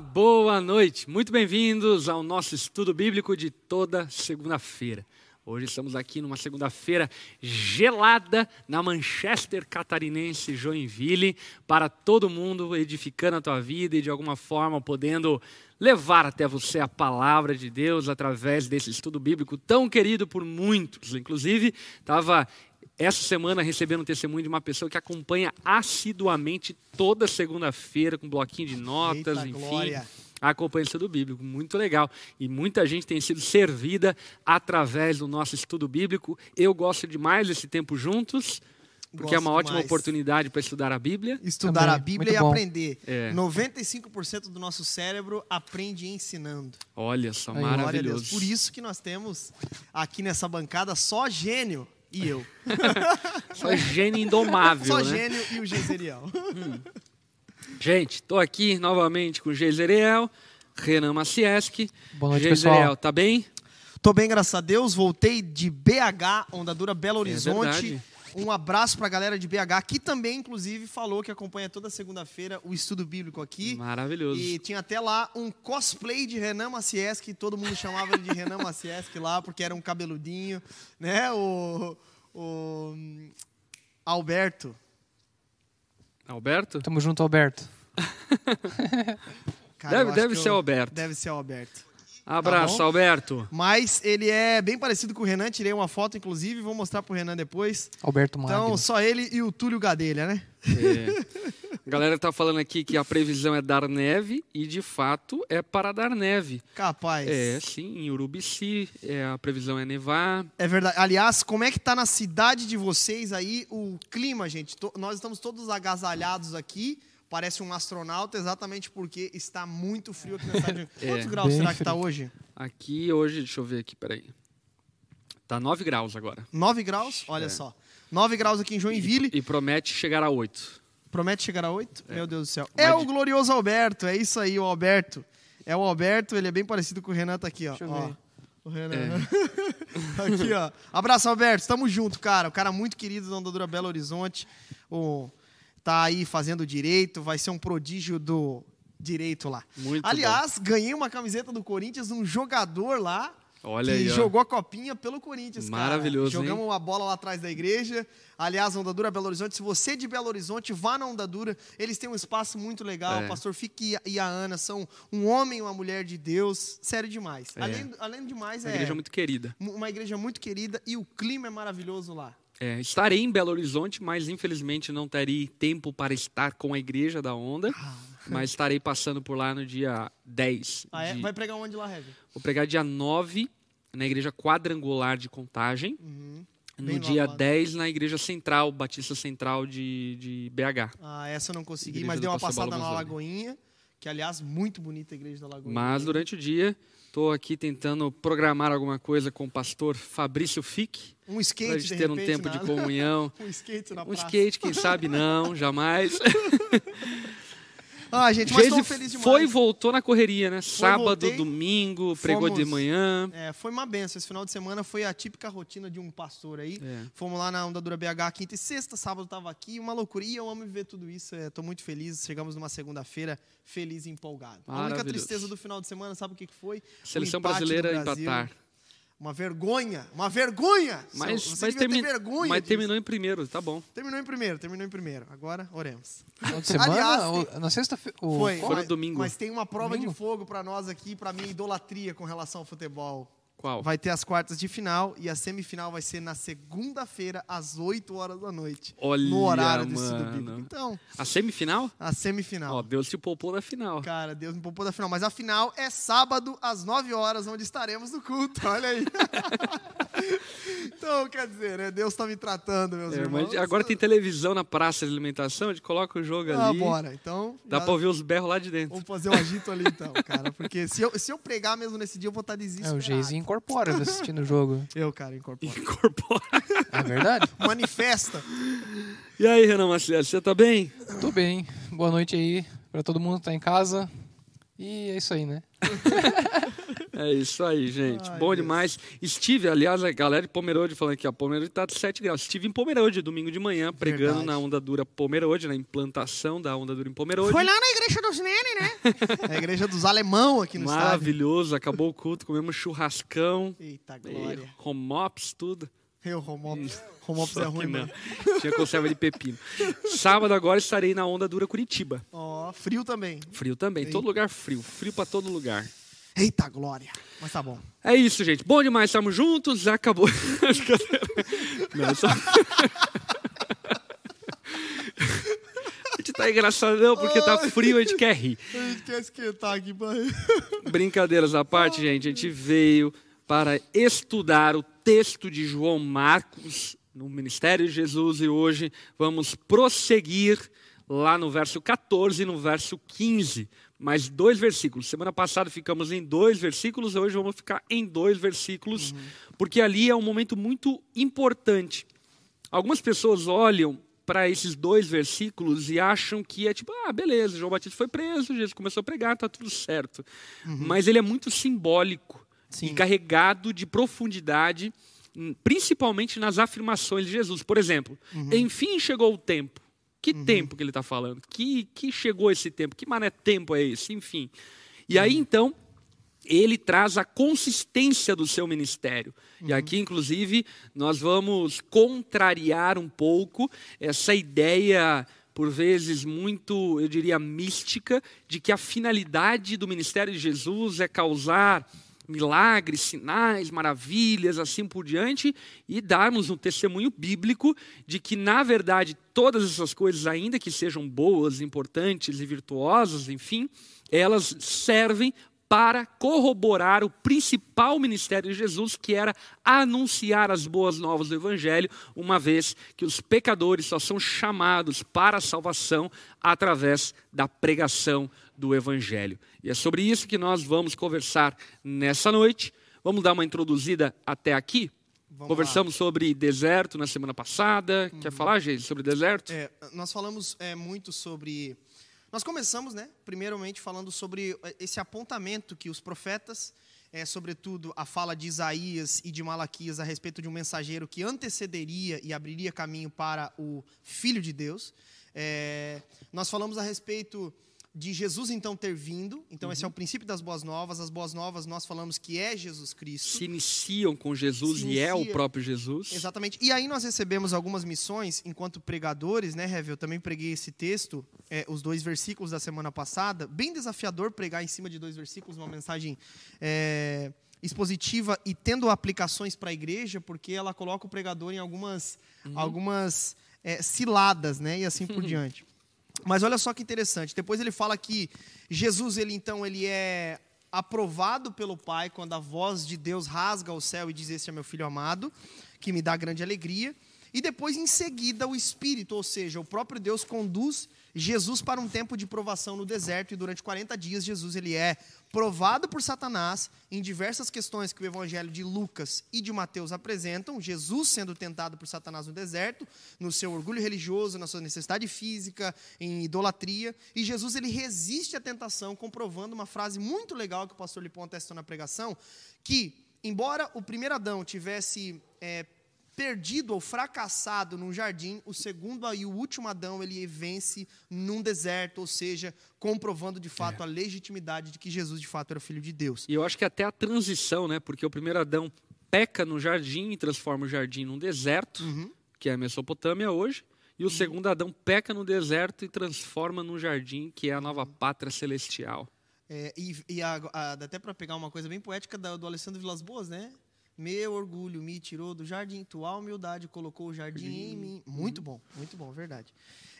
Boa noite. Muito bem-vindos ao nosso estudo bíblico de toda segunda-feira. Hoje estamos aqui numa segunda-feira gelada na Manchester catarinense Joinville para todo mundo edificando a tua vida e de alguma forma podendo levar até você a palavra de Deus através desse estudo bíblico tão querido por muitos. Inclusive, estava essa semana recebendo um testemunho de uma pessoa que acompanha assiduamente toda segunda-feira com um bloquinho de notas, Eita, enfim. glória. Acompanha o estudo bíblico, muito legal. E muita gente tem sido servida através do nosso estudo bíblico. Eu gosto demais desse tempo juntos, porque é Gosto uma ótima demais. oportunidade para estudar a Bíblia. Estudar Também, a Bíblia muito e bom. aprender. É. 95% do nosso cérebro aprende ensinando. Olha só, maravilhoso. Por isso que nós temos aqui nessa bancada só gênio e eu. Só gênio indomável, só né? gênio e o Geiseriel. Gente, estou aqui novamente com o Geiseriel, Renan Macieski. Boa noite, Geiseriel, pessoal. tá bem? Tô bem, graças a Deus. Voltei de BH, Ondadura Belo Horizonte. É verdade. Um abraço pra galera de BH, que também, inclusive, falou que acompanha toda segunda-feira o estudo bíblico aqui. Maravilhoso. E tinha até lá um cosplay de Renan Macieski, todo mundo chamava ele de Renan Macieski lá, porque era um cabeludinho, né? O, o Alberto. Alberto? Tamo junto, Alberto. Cara, Deve- deve que ser eu- o Alberto. Deve ser o Alberto. Abraço, bom? Alberto. Mas ele é bem parecido com o Renan, tirei uma foto, inclusive, vou mostrar pro Renan depois. Alberto Magno. Então, só ele e o Túlio Gadelha, né? É. A galera tá falando aqui que a previsão é dar neve e de fato é para dar neve. Capaz. É, sim, em Urubici é, a previsão é nevar. É verdade. Aliás, como é que tá na cidade de vocês aí o clima, gente? Nós estamos todos agasalhados aqui. Parece um astronauta, exatamente porque está muito frio aqui na cidade. É. Quantos graus Bem será que tá frio. hoje? Aqui hoje, deixa eu ver aqui, peraí. Tá 9 graus agora. 9 graus? Olha É. só. 9 graus aqui em Joinville. E promete chegar a 8. Promete chegar a 8? Meu Deus do céu. Mas É o glorioso Alberto. É isso aí, o Alberto. É o Alberto, ele é bem parecido com o Renan, tá aqui, ó. Deixa eu Ó, ver. O Renan. aqui, ó. Abraço, Alberto. Tamo junto, cara. O cara muito querido da Ondadura Belo Horizonte. O, tá aí fazendo direito. Vai ser um prodígio do direito lá. Muito Aliás, ganhei uma camiseta do Corinthians, um jogador lá. Olha que aí, jogou a copinha pelo Corinthians, cara. Maravilhoso, Jogamos hein? uma bola lá atrás da igreja. Aliás, Ondadura Belo Horizonte. Se você é de Belo Horizonte, vá na Ondadura. Eles têm um espaço muito legal. É. O pastor Fique e a Ana são um homem e uma mulher de Deus. Sério demais. É. Além, além de mais, Uma é igreja muito querida. uma igreja muito querida e o clima é maravilhoso lá. É, estarei em Belo Horizonte, mas infelizmente não terei tempo para estar com a igreja da Onda. Mas estarei passando por lá no dia 10. Ah, é? de- Vai pregar onde lá, Heavy? Vou pregar dia 9 na igreja quadrangular de Contagem. Uhum. No dia lavado. 10 na igreja central, Batista Central de, de BH. Ah, essa eu não consegui, Igreja mas dei uma passada na. Lagoinha. Que, aliás, muito bonita a igreja da Lagoinha. Mas durante o dia, estou aqui tentando programar alguma coisa com o pastor Fabrício Fick, Um para skate, a de gente ter um repente, tempo de na- comunhão. Um skate na Um praça. skate, quem sabe não, jamais. Ah, gente, mas Geise feliz demais. foi e voltou na correria, né? Sábado, voltei. domingo, pregou de Fomos- manhã. É, foi uma benção. Esse final de semana foi a típica rotina de um pastor aí. É. Fomos lá na Ondadura BH quinta e sexta, sábado tava aqui, uma loucura. E eu amo viver tudo isso. Estou muito feliz. Chegamos numa segunda-feira feliz e empolgado. A única tristeza do final de semana, sabe o que foi? Seleção brasileira Brasil. empatar. Uma vergonha, uma vergonha. Mas, Você mas, devia termi- ter vergonha mas terminou em primeiro, tá bom. Terminou em primeiro, terminou em primeiro. Agora, oremos. Semana? Aliás, na sexta-feira? o- Foi? Foi no mas, domingo. mas tem uma prova Domingo? de fogo para nós aqui, para minha idolatria com relação ao futebol. Qual? Vai ter as quartas de final e a semifinal vai ser na segunda-feira, às 8 horas da noite. Olha, no horário do estudo mano. bíblico. Então, A semifinal? a semifinal. Ó, Deus te poupou da final. Cara, Deus me poupou da final. Mas a final é sábado, às 9 horas, onde estaremos no culto. Olha aí. então, quer dizer, né? Deus está me tratando, meus É, irmãos. mas agora tem televisão na praça de alimentação, a gente coloca o jogo Ah, ali. bora. Então, Dá já- pra ouvir os berros lá de dentro. vamos fazer um agito ali, então, cara. Porque se eu, se eu pregar mesmo nesse dia, eu vou estar É, desesperado. o Geizinho incorpora assistindo o jogo. Eu, cara, incorporo. Incorpora. É verdade? Manifesta. E aí, Renan Maciel, você tá bem? Tô bem. Boa noite aí pra todo mundo que tá em casa. E é isso aí, né? É isso aí, gente. Ai, Bom Deus. demais. Estive, aliás, a galera de Pomerode falando aqui, ó, Pomerode tá de 7 graus. Estive em Pomerode domingo de manhã, pregando Verdade. na onda dura Pomerode, na implantação da onda dura em Pomerode. Foi lá na igreja dos Nene, né? É a igreja dos alemão aqui no estádio. Maravilhoso, acabou o culto, comemos churrascão, Eita glória. homops, tudo. Eu, Romops. Romops é ruim, não. mano. Tinha conserva de pepino. Sábado agora estarei na onda dura Curitiba. Ó, frio também. Frio também, todo lugar frio, frio pra todo lugar. Eita glória. Mas tá bom. É isso, gente. Bom demais, estamos juntos. Já acabou. Não, só... A gente tá engraçadão porque tá frio, a gente quer rir. A gente quer esquentar aqui pra... Brincadeiras à parte, gente, a gente veio para estudar o texto de João Marcos no Ministério de Jesus e hoje vamos prosseguir lá no verso 14 e no verso 15. Mais dois versículos. Semana passada ficamos em dois versículos, hoje vamos ficar em dois versículos, porque ali é um momento muito importante. Algumas pessoas olham para esses dois versículos e acham que é tipo, ah, beleza, João Batista foi preso, Jesus começou a pregar, tá tudo certo. Mas ele é muito simbólico e Sim. carregado de profundidade, hum, principalmente nas afirmações de Jesus. Por exemplo, enfim chegou o tempo. Que tempo que ele está falando? Que, que chegou esse tempo? Que mané tempo é esse? Enfim. E aí, então, ele traz a consistência do seu ministério. E aqui, inclusive, nós vamos contrariar um pouco essa ideia, por vezes muito, eu diria, mística, de que a finalidade do ministério de Jesus é causar milagres, sinais, maravilhas, assim por diante, e darmos um testemunho bíblico de que, na verdade, todas essas coisas, ainda que sejam boas, importantes e virtuosas, enfim, elas servem para corroborar o principal ministério de Jesus, que era anunciar as boas novas do Evangelho, uma vez que os pecadores só são chamados para a salvação através da pregação do Evangelho. E é sobre isso que nós vamos conversar nessa noite. Vamos dar uma introduzida até aqui? Vamos Conversamos sobre deserto na semana passada. Quer falar, gente, sobre deserto? É, nós falamos é, muito sobre. Nós começamos, né? Primeiramente falando sobre é, esse apontamento que os profetas, é, sobretudo a fala de Isaías e de Malaquias a respeito de um mensageiro que antecederia e abriria caminho para o Filho de Deus. É, nós falamos a respeito de Jesus então ter vindo. Então esse é o princípio das boas novas. As boas novas nós falamos que é Jesus Cristo. Se iniciam com Jesus Se e é o próprio Jesus. Exatamente. E aí nós recebemos algumas missões enquanto pregadores, né, Revel? Eu também preguei esse texto, é, os dois versículos da semana passada. Bem desafiador pregar em cima de dois versículos, uma mensagem é, expositiva e tendo aplicações para a igreja, porque ela coloca o pregador em algumas, algumas é, ciladas, né? E assim por diante. Mas olha só que interessante. Depois ele fala que Jesus, ele então, ele é aprovado pelo Pai quando a voz de Deus rasga o céu e diz: Este é meu filho amado, que me dá grande alegria. E depois, em seguida, o Espírito, ou seja, o próprio Deus conduz Jesus para um tempo de provação no deserto. E durante 40 dias, Jesus ele é provado por Satanás em diversas questões que o Evangelho de Lucas e de Mateus apresentam. Jesus sendo tentado por Satanás no deserto, no seu orgulho religioso, na sua necessidade física, em idolatria. E Jesus ele resiste à tentação, comprovando uma frase muito legal que o pastor Lipão testou na pregação, que, embora o primeiro Adão tivesse é, perdido ou fracassado num jardim, o segundo e o último Adão ele vence num deserto, ou seja, comprovando de fato a legitimidade de que Jesus de fato era filho de Deus. E eu acho que até a transição, né? Porque o primeiro Adão peca no jardim e transforma o jardim num deserto, que é a Mesopotâmia hoje. E o segundo Adão peca no deserto e transforma num jardim, que é a nova pátria celestial. É, e e a- a- até para pegar uma coisa bem poética da- do Alessandro Vilas Boas, né? Meu orgulho me tirou do jardim, tua humildade colocou o jardim em mim. Muito bom, muito bom, verdade.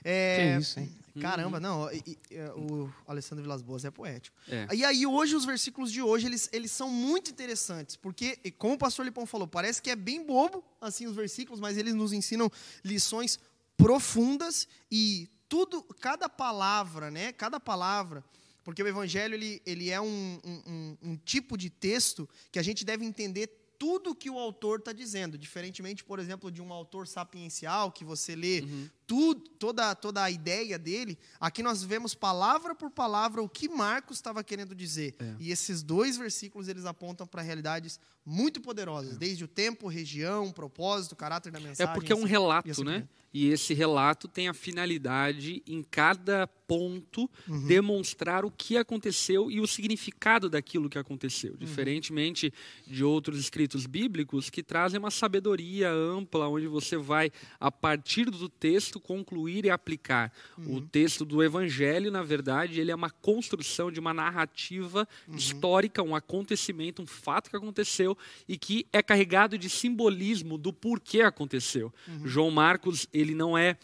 É, Que isso, hein? Caramba, não, e- e- é, o Alessandro Vilas Boas é poético. É. E aí hoje os versículos de hoje, eles, eles são muito interessantes, porque, como o pastor Lipão falou, parece que é bem bobo, assim, os versículos, mas eles nos ensinam lições profundas e tudo, cada palavra, né, cada palavra, porque o evangelho, ele, ele é um, um- um- um tipo de texto que a gente deve entender tudo que o autor está dizendo, diferentemente, por exemplo, de um autor sapiencial, que você lê tudo, toda, toda a ideia dele, aqui nós vemos palavra por palavra o que Marcos estava querendo dizer. É. E esses dois versículos eles apontam para realidades muito poderosas, desde o tempo, região, propósito, caráter da É mensagem. porque é um assim- e relato, assim né? E esse relato tem a finalidade, em cada ponto, Uhum. demonstrar o que aconteceu e o significado daquilo que Uhum. aconteceu. Diferentemente de outros escritos bíblicos que trazem uma sabedoria ampla, onde você vai, a partir do texto, concluir e aplicar. Uhum. O texto do Evangelho, na verdade, ele é uma construção de uma narrativa Uhum. histórica, um acontecimento, um fato que aconteceu e que é carregado de simbolismo do porquê aconteceu. Uhum. João Marcos, ele não é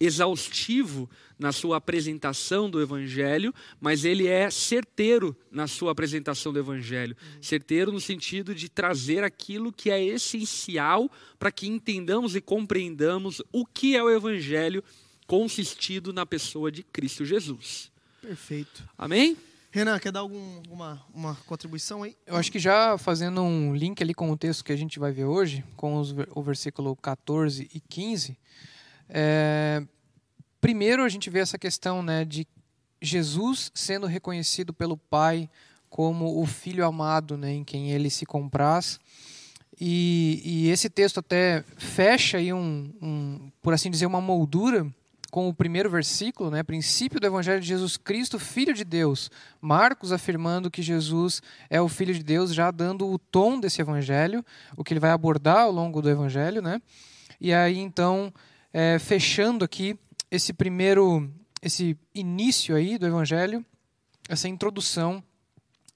exaustivo na sua apresentação do evangelho, mas ele é certeiro na sua apresentação do evangelho. Certeiro no sentido de trazer aquilo que é essencial para que entendamos e compreendamos o que é o evangelho consistido na pessoa de Cristo Jesus. Perfeito. Amém? Renan, quer dar algum, alguma uma contribuição aí? Eu acho que já fazendo um link ali com o texto que a gente vai ver hoje, com os o versículo 14 e 15, é, primeiro a gente vê essa questão né, de Jesus sendo reconhecido pelo Pai como o Filho amado né, em quem ele se compraz. E, e esse texto até fecha aí um, um, por assim dizer, uma moldura com o primeiro versículo, né? Princípio do Evangelho de Jesus Cristo, Filho de Deus. Marcos afirmando que Jesus é o Filho de Deus, já dando o tom desse Evangelho, o que ele vai abordar ao longo do Evangelho, né? E aí então, é, fechando aqui esse primeiro, esse início aí do Evangelho, essa introdução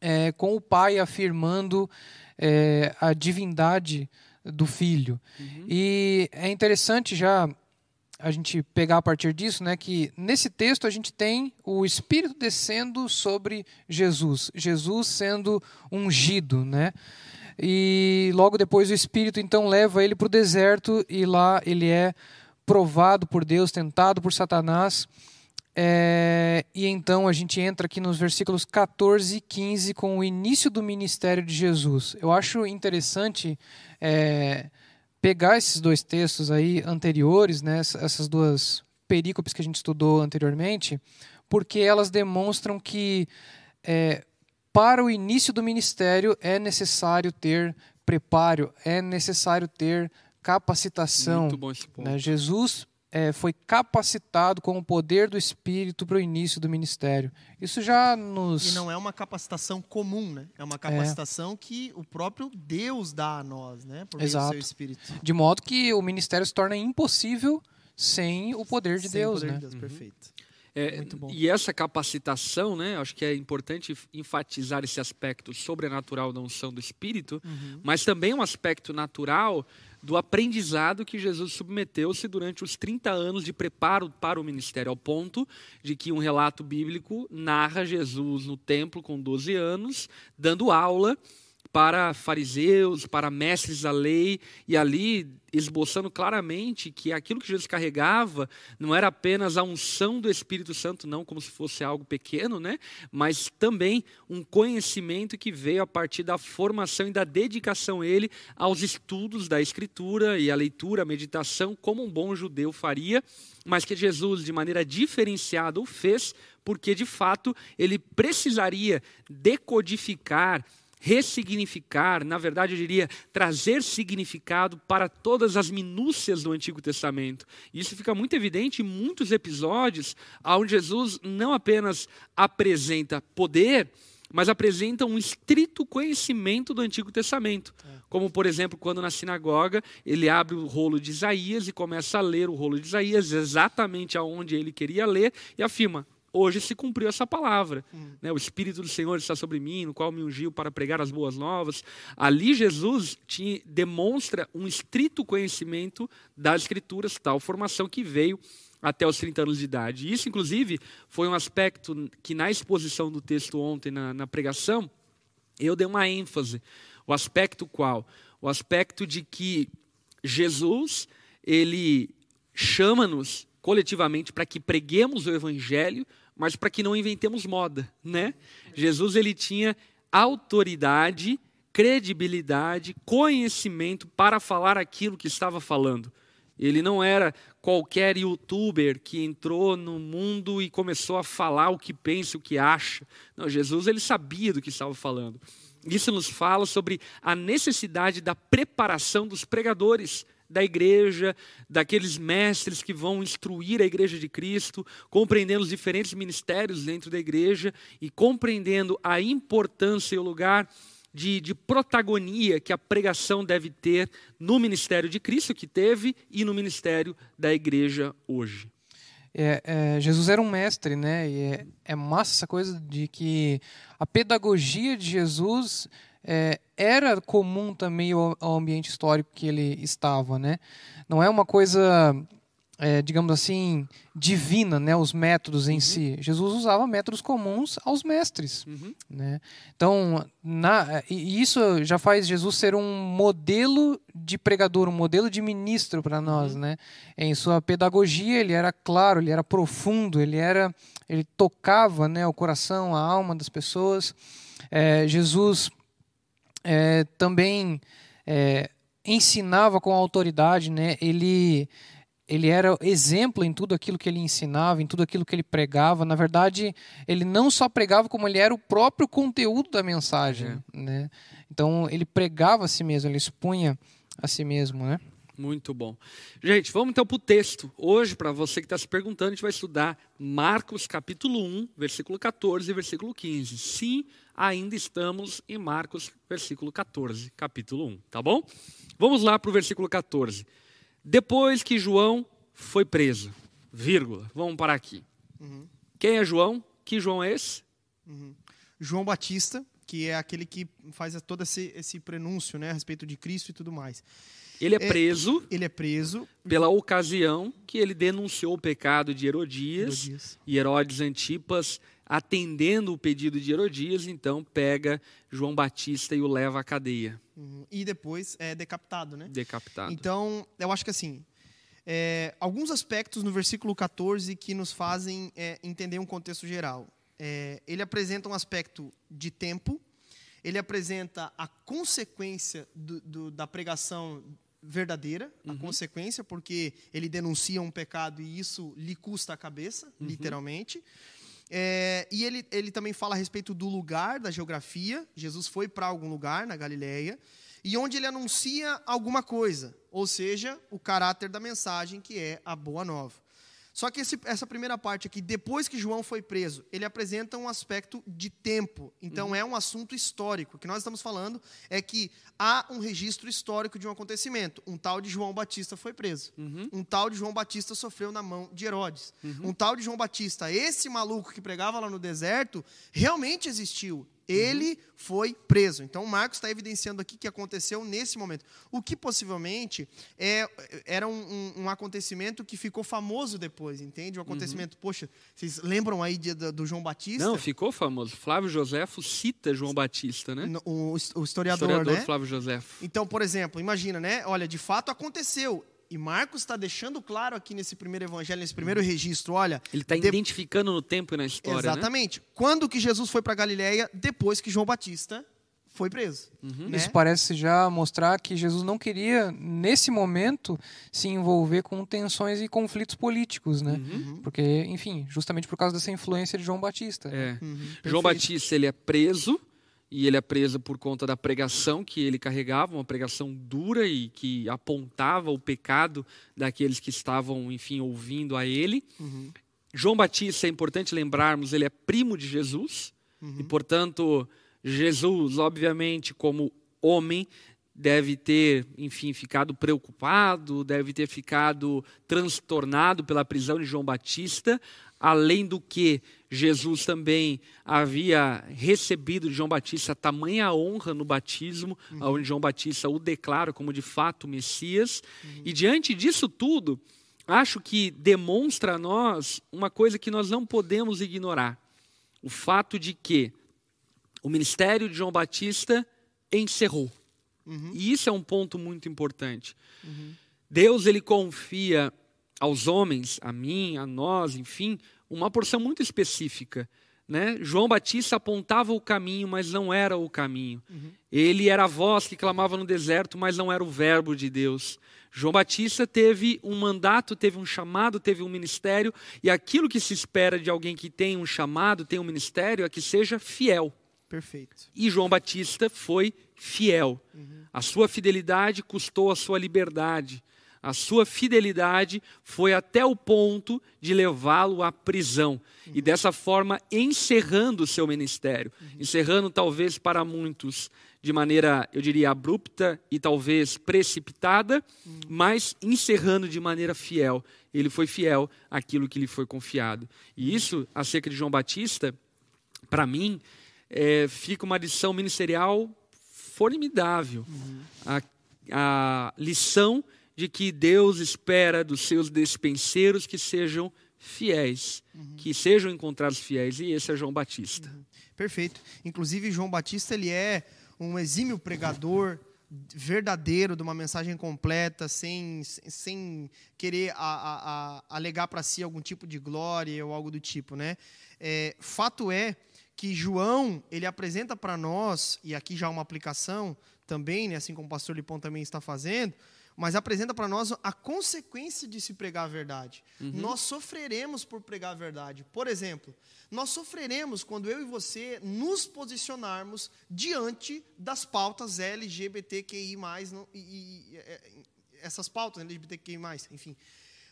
é, com o Pai afirmando é, a divindade do Filho. E é interessante já a gente pegar a partir disso, né, que nesse texto a gente tem o Espírito descendo sobre Jesus, Jesus sendo ungido, né? E logo depois o Espírito então leva ele para o deserto e lá ele é provado por Deus, tentado por Satanás. É, e então a gente entra aqui nos versículos 14 e 15 com o início do ministério de Jesus. Eu acho interessante é, pegar esses dois textos aí anteriores, né, essa- essas duas perícopes que a gente estudou anteriormente, porque elas demonstram que é, para o início do ministério é necessário ter preparo, é necessário ter capacitação. Muito bom esse ponto. Né? Jesus é, foi capacitado com o poder do Espírito para o início do ministério. Isso já nos. E não é uma capacitação comum, né? É uma capacitação que o próprio Deus dá a nós, né? Por meio do Exato. seu Espírito. De modo que o ministério se torna impossível sem o poder de Sem o Deus. poder né? de Deus, perfeito. É. E essa capacitação, né, acho que é importante enfatizar esse aspecto sobrenatural da unção do Espírito, Uhum. mas também um aspecto natural do aprendizado que Jesus submeteu-se durante os 30 anos de preparo para o ministério, ao ponto de que um relato bíblico narra Jesus no templo com 12 anos, dando aula para fariseus, para mestres da lei, e ali esboçando claramente que aquilo que Jesus carregava não era apenas a unção do Espírito Santo, não como se fosse algo pequeno, né? mas também um conhecimento que veio a partir da formação e da dedicação ele aos estudos da Escritura e a leitura, a meditação, como um bom judeu faria, mas que Jesus, de maneira diferenciada, o fez, porque de fato ele precisaria decodificar ressignificar, na verdade eu diria trazer significado para todas as minúcias do Antigo Testamento. E isso fica muito evidente em muitos episódios onde Jesus não apenas apresenta poder, mas apresenta um estrito conhecimento do Antigo Testamento. Como, por exemplo, quando na sinagoga ele abre o rolo de Isaías e começa a ler o rolo de Isaías exatamente aonde ele queria ler e afirma: hoje se cumpriu essa palavra. Né? O Espírito do Senhor está sobre mim, no qual me ungiu para pregar as boas novas. Ali Jesus te demonstra um estrito conhecimento das Escrituras, tal formação que veio até os 30 anos de idade. Isso, inclusive, foi um aspecto que na exposição do texto ontem, na, na pregação, eu dei uma ênfase. O aspecto qual? O aspecto de que Jesus, ele chama-nos coletivamente para que preguemos o evangelho, mas para que não inventemos moda, né? Jesus ele tinha autoridade, credibilidade, conhecimento para falar aquilo que estava falando. Ele não era qualquer youtuber que entrou no mundo e começou a falar o que pensa, o que acha. Não, Jesus ele sabia do que estava falando. Isso nos fala sobre a necessidade da preparação dos pregadores da igreja, daqueles mestres que vão instruir a igreja de Cristo, compreendendo os diferentes ministérios dentro da igreja e compreendendo a importância e o lugar de, de, protagonia que a pregação deve ter no ministério de Cristo, que teve, e no ministério da igreja hoje. É, é, Jesus era um mestre, né? E é, é, massa essa coisa de que a pedagogia de Jesus é, era comum também ao, ao, ambiente histórico que ele estava, né? Não é uma coisa, é, digamos assim, divina, né? Os métodos em uhum. si. Jesus usava métodos comuns aos mestres, uhum. né? Então, na, e isso já faz Jesus ser um modelo de pregador, um modelo de ministro para nós, uhum. né? Em sua pedagogia ele era claro, ele era profundo, ele era, ele tocava, né? O coração, a alma das pessoas. É, Jesus é, também é, ensinava com autoridade, né? Ele ele era exemplo em tudo aquilo que ele ensinava, em tudo aquilo que ele pregava. Na verdade, ele não só pregava, como ele era o próprio conteúdo da mensagem. É. Né? Então, ele pregava a si mesmo, ele expunha a si mesmo. Né? Muito bom. Gente, vamos então para o texto. Hoje, para você que está se perguntando, a gente vai estudar Marcos capítulo 1, versículo 14 e versículo 15. Sim, ainda estamos em Marcos, versículo 14, capítulo 1, tá bom? Vamos lá para o versículo 14. Depois que João foi preso, vírgula, vamos parar aqui. Uhum. Quem é João? Que João é esse? Uhum. João Batista, que é aquele que faz todo esse, esse prenúncio né, a respeito de Cristo e tudo mais. Ele é preso. É, ele é preso pela ocasião que ele denunciou o pecado de Herodias, Herodias. e Herodes Antipas atendendo o pedido de Herodias, então pega João Batista e o leva à cadeia. Uhum. E depois é decapitado, né? Decapitado. Então, eu acho que assim, é, alguns aspectos no versículo 14 que nos fazem é, entender um contexto geral. É, ele apresenta um aspecto de tempo, ele apresenta a consequência do, do, da pregação verdadeira, uhum. a consequência, porque ele denuncia um pecado e isso lhe custa a cabeça, uhum. literalmente. É, e ele, ele também fala a respeito do lugar, da geografia. Jesus foi para algum lugar na Galileia e onde ele anuncia alguma coisa, ou seja, o caráter da mensagem que é a boa nova. Só que esse, essa primeira parte aqui, depois que João foi preso, ele apresenta um aspecto de tempo. Então uhum. é um assunto histórico. O que nós estamos falando é que há um registro histórico de um acontecimento. Um tal de João Batista foi preso. Uhum. Um tal de João Batista sofreu na mão de Herodes. Uhum. Um tal de João Batista, esse maluco que pregava lá no deserto, realmente existiu. Ele uhum. foi preso. Então, Marcos está evidenciando aqui que aconteceu nesse momento. O que possivelmente é, era um, um, um acontecimento que ficou famoso depois, entende? Um acontecimento, uhum. poxa, vocês lembram aí de, do, do, João Batista? Não, ficou famoso. Flávio Joséfo cita João Batista, né? O, o historiador, historiador né? Flávio Joséfo. Então, por exemplo, imagina, né? Olha, de fato aconteceu. E Marcos está deixando claro aqui nesse primeiro evangelho, nesse primeiro registro, olha. Ele está de... identificando no tempo e na história. Né? Exatamente. Né? Quando que Jesus foi para Galiléia depois que João Batista foi preso. Uhum. Né? Isso parece já mostrar que Jesus não queria, nesse momento, se envolver com tensões e conflitos políticos, né? Uhum. Porque, enfim, justamente por causa dessa influência de João Batista. É. Uhum. João Batista ele é preso e ele é preso por conta da pregação que ele carregava, uma pregação dura e que apontava o pecado daqueles que estavam, enfim, ouvindo a ele. Uhum. João Batista, é importante lembrarmos, ele é primo de Jesus, uhum. e portanto, Jesus, obviamente, como homem, deve ter, enfim, ficado preocupado, deve ter ficado transtornado pela prisão de João Batista, além do que Jesus também havia recebido de João Batista tamanha honra no batismo, uhum. onde João Batista o declara como de fato Messias. Uhum. E diante disso tudo, acho que demonstra a nós uma coisa que nós não podemos ignorar: o fato de que o ministério de João Batista encerrou. Uhum. E isso é um ponto muito importante. Uhum. Deus ele confia aos homens, a mim, a nós, enfim, uma porção muito específica. Né? João Batista apontava o caminho, mas não era o caminho. Uhum. Ele era a voz que clamava no deserto, mas não era o verbo de Deus. João Batista teve um mandato, teve um chamado, teve um ministério, e aquilo que se espera de alguém que tem um chamado, tem um ministério, é que seja fiel. Perfeito. E João Batista foi fiel. Uhum. A sua fidelidade custou a sua liberdade. A sua fidelidade foi até o ponto de levá-lo à prisão. Uhum. E dessa forma, encerrando o seu ministério. Uhum. Encerrando, talvez, para muitos, de maneira, eu diria, abrupta e talvez precipitada, uhum. mas encerrando de maneira fiel. Ele foi fiel àquilo que lhe foi confiado. E isso, acerca de João Batista, para mim, é, fica uma lição ministerial formidável. A, a lição de que Deus espera dos seus despenseiros que sejam fiéis, uhum. que sejam encontrados fiéis, e esse é João Batista. Uhum. Perfeito. Inclusive, João Batista ele é um exímio pregador verdadeiro, de uma mensagem completa, sem, sem querer a, a, a alegar para si algum tipo de glória ou algo do tipo. Né? É, fato é que João ele apresenta para nós, e aqui já uma aplicação também, né, assim como o pastor Lipão também está fazendo, mas apresenta para nós a consequência de se pregar a verdade. Uhum. Nós sofreremos por pregar a verdade. Por exemplo, nós sofreremos quando eu e você nos posicionarmos diante das pautas LGBTQI+, e, e, e essas pautas LGBTQI+, enfim.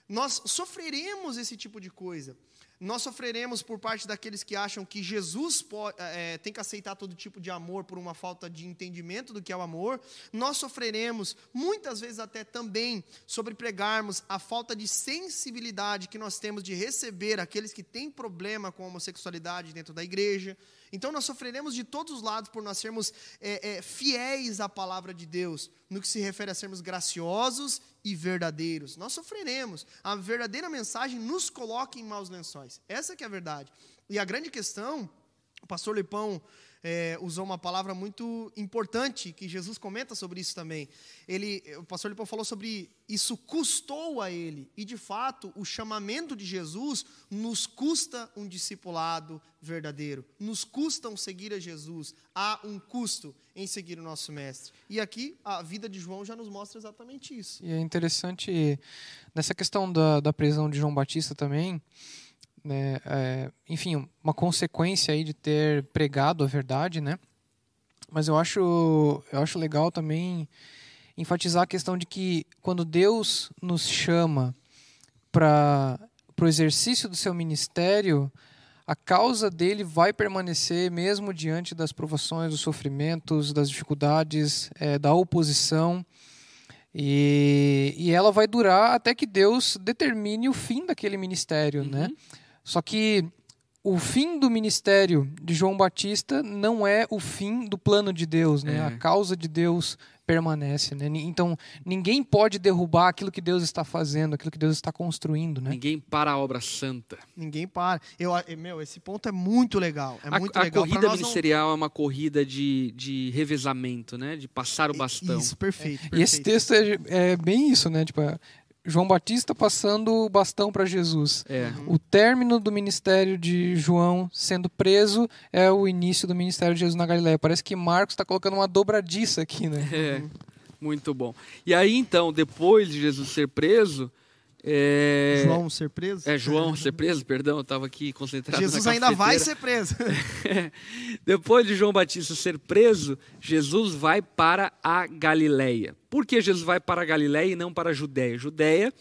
Nós sofreremos esse tipo de coisa. Nós sofreremos por parte daqueles que acham que Jesus pode, é, tem que aceitar todo tipo de amor por uma falta de entendimento do que é o amor. Nós sofreremos, muitas vezes até também, sobre pregarmos a falta de sensibilidade que nós temos de receber aqueles que têm problema com a homossexualidade dentro da igreja. Então nós sofreremos de todos os lados por nós sermos é, é, fiéis à palavra de Deus, no que se refere a sermos graciosos e verdadeiros. Nós sofreremos. A verdadeira mensagem nos coloca em maus lençóis. Essa que é a verdade. E a grande questão, o pastor Lepão é, usou uma palavra muito importante, que Jesus comenta sobre isso também. Ele, o pastor Lipão falou sobre isso custou a ele. E, de fato, o chamamento de Jesus nos custa um discipulado verdadeiro. Nos custa um seguir a Jesus. Há um custo em seguir o nosso mestre. E aqui, a vida de João já nos mostra exatamente isso. E é interessante, nessa questão da, da prisão de João Batista também, né, é, enfim, uma consequência aí de ter pregado a verdade, né? Mas eu acho, eu acho legal também enfatizar a questão de que quando Deus nos chama para o exercício do seu ministério, a causa dele vai permanecer mesmo diante das provações, dos sofrimentos, das dificuldades, é, da oposição. E, e ela vai durar até que Deus determine o fim daquele ministério, né? uhum. né? Só que o fim do ministério de João Batista não é o fim do plano de Deus, né? É. A causa de Deus permanece, né? Então, ninguém pode derrubar aquilo que Deus está fazendo, aquilo que Deus está construindo, né? Ninguém para a obra santa. Ninguém para. Eu, meu, esse ponto é muito legal. É a, muito a legal. corrida ministerial não... é uma corrida de, de revezamento, né? De passar o bastão. Isso, perfeito. perfeito. E esse texto é, é, bem isso, né? Tipo, João Batista passando o bastão para Jesus. É. O término do ministério de João sendo preso é o início do ministério de Jesus na Galiléia. Parece que Marcos está colocando uma dobradiça aqui, né? É, muito bom. E aí, então, depois de Jesus ser preso, é... João ser preso? É, João ser preso, perdão, eu estava aqui concentrado Jesus ainda vai ser preso. Depois de João Batista ser preso, Jesus vai para a Galileia. Por que Jesus vai para a Galileia e não para a Judéia? Judéia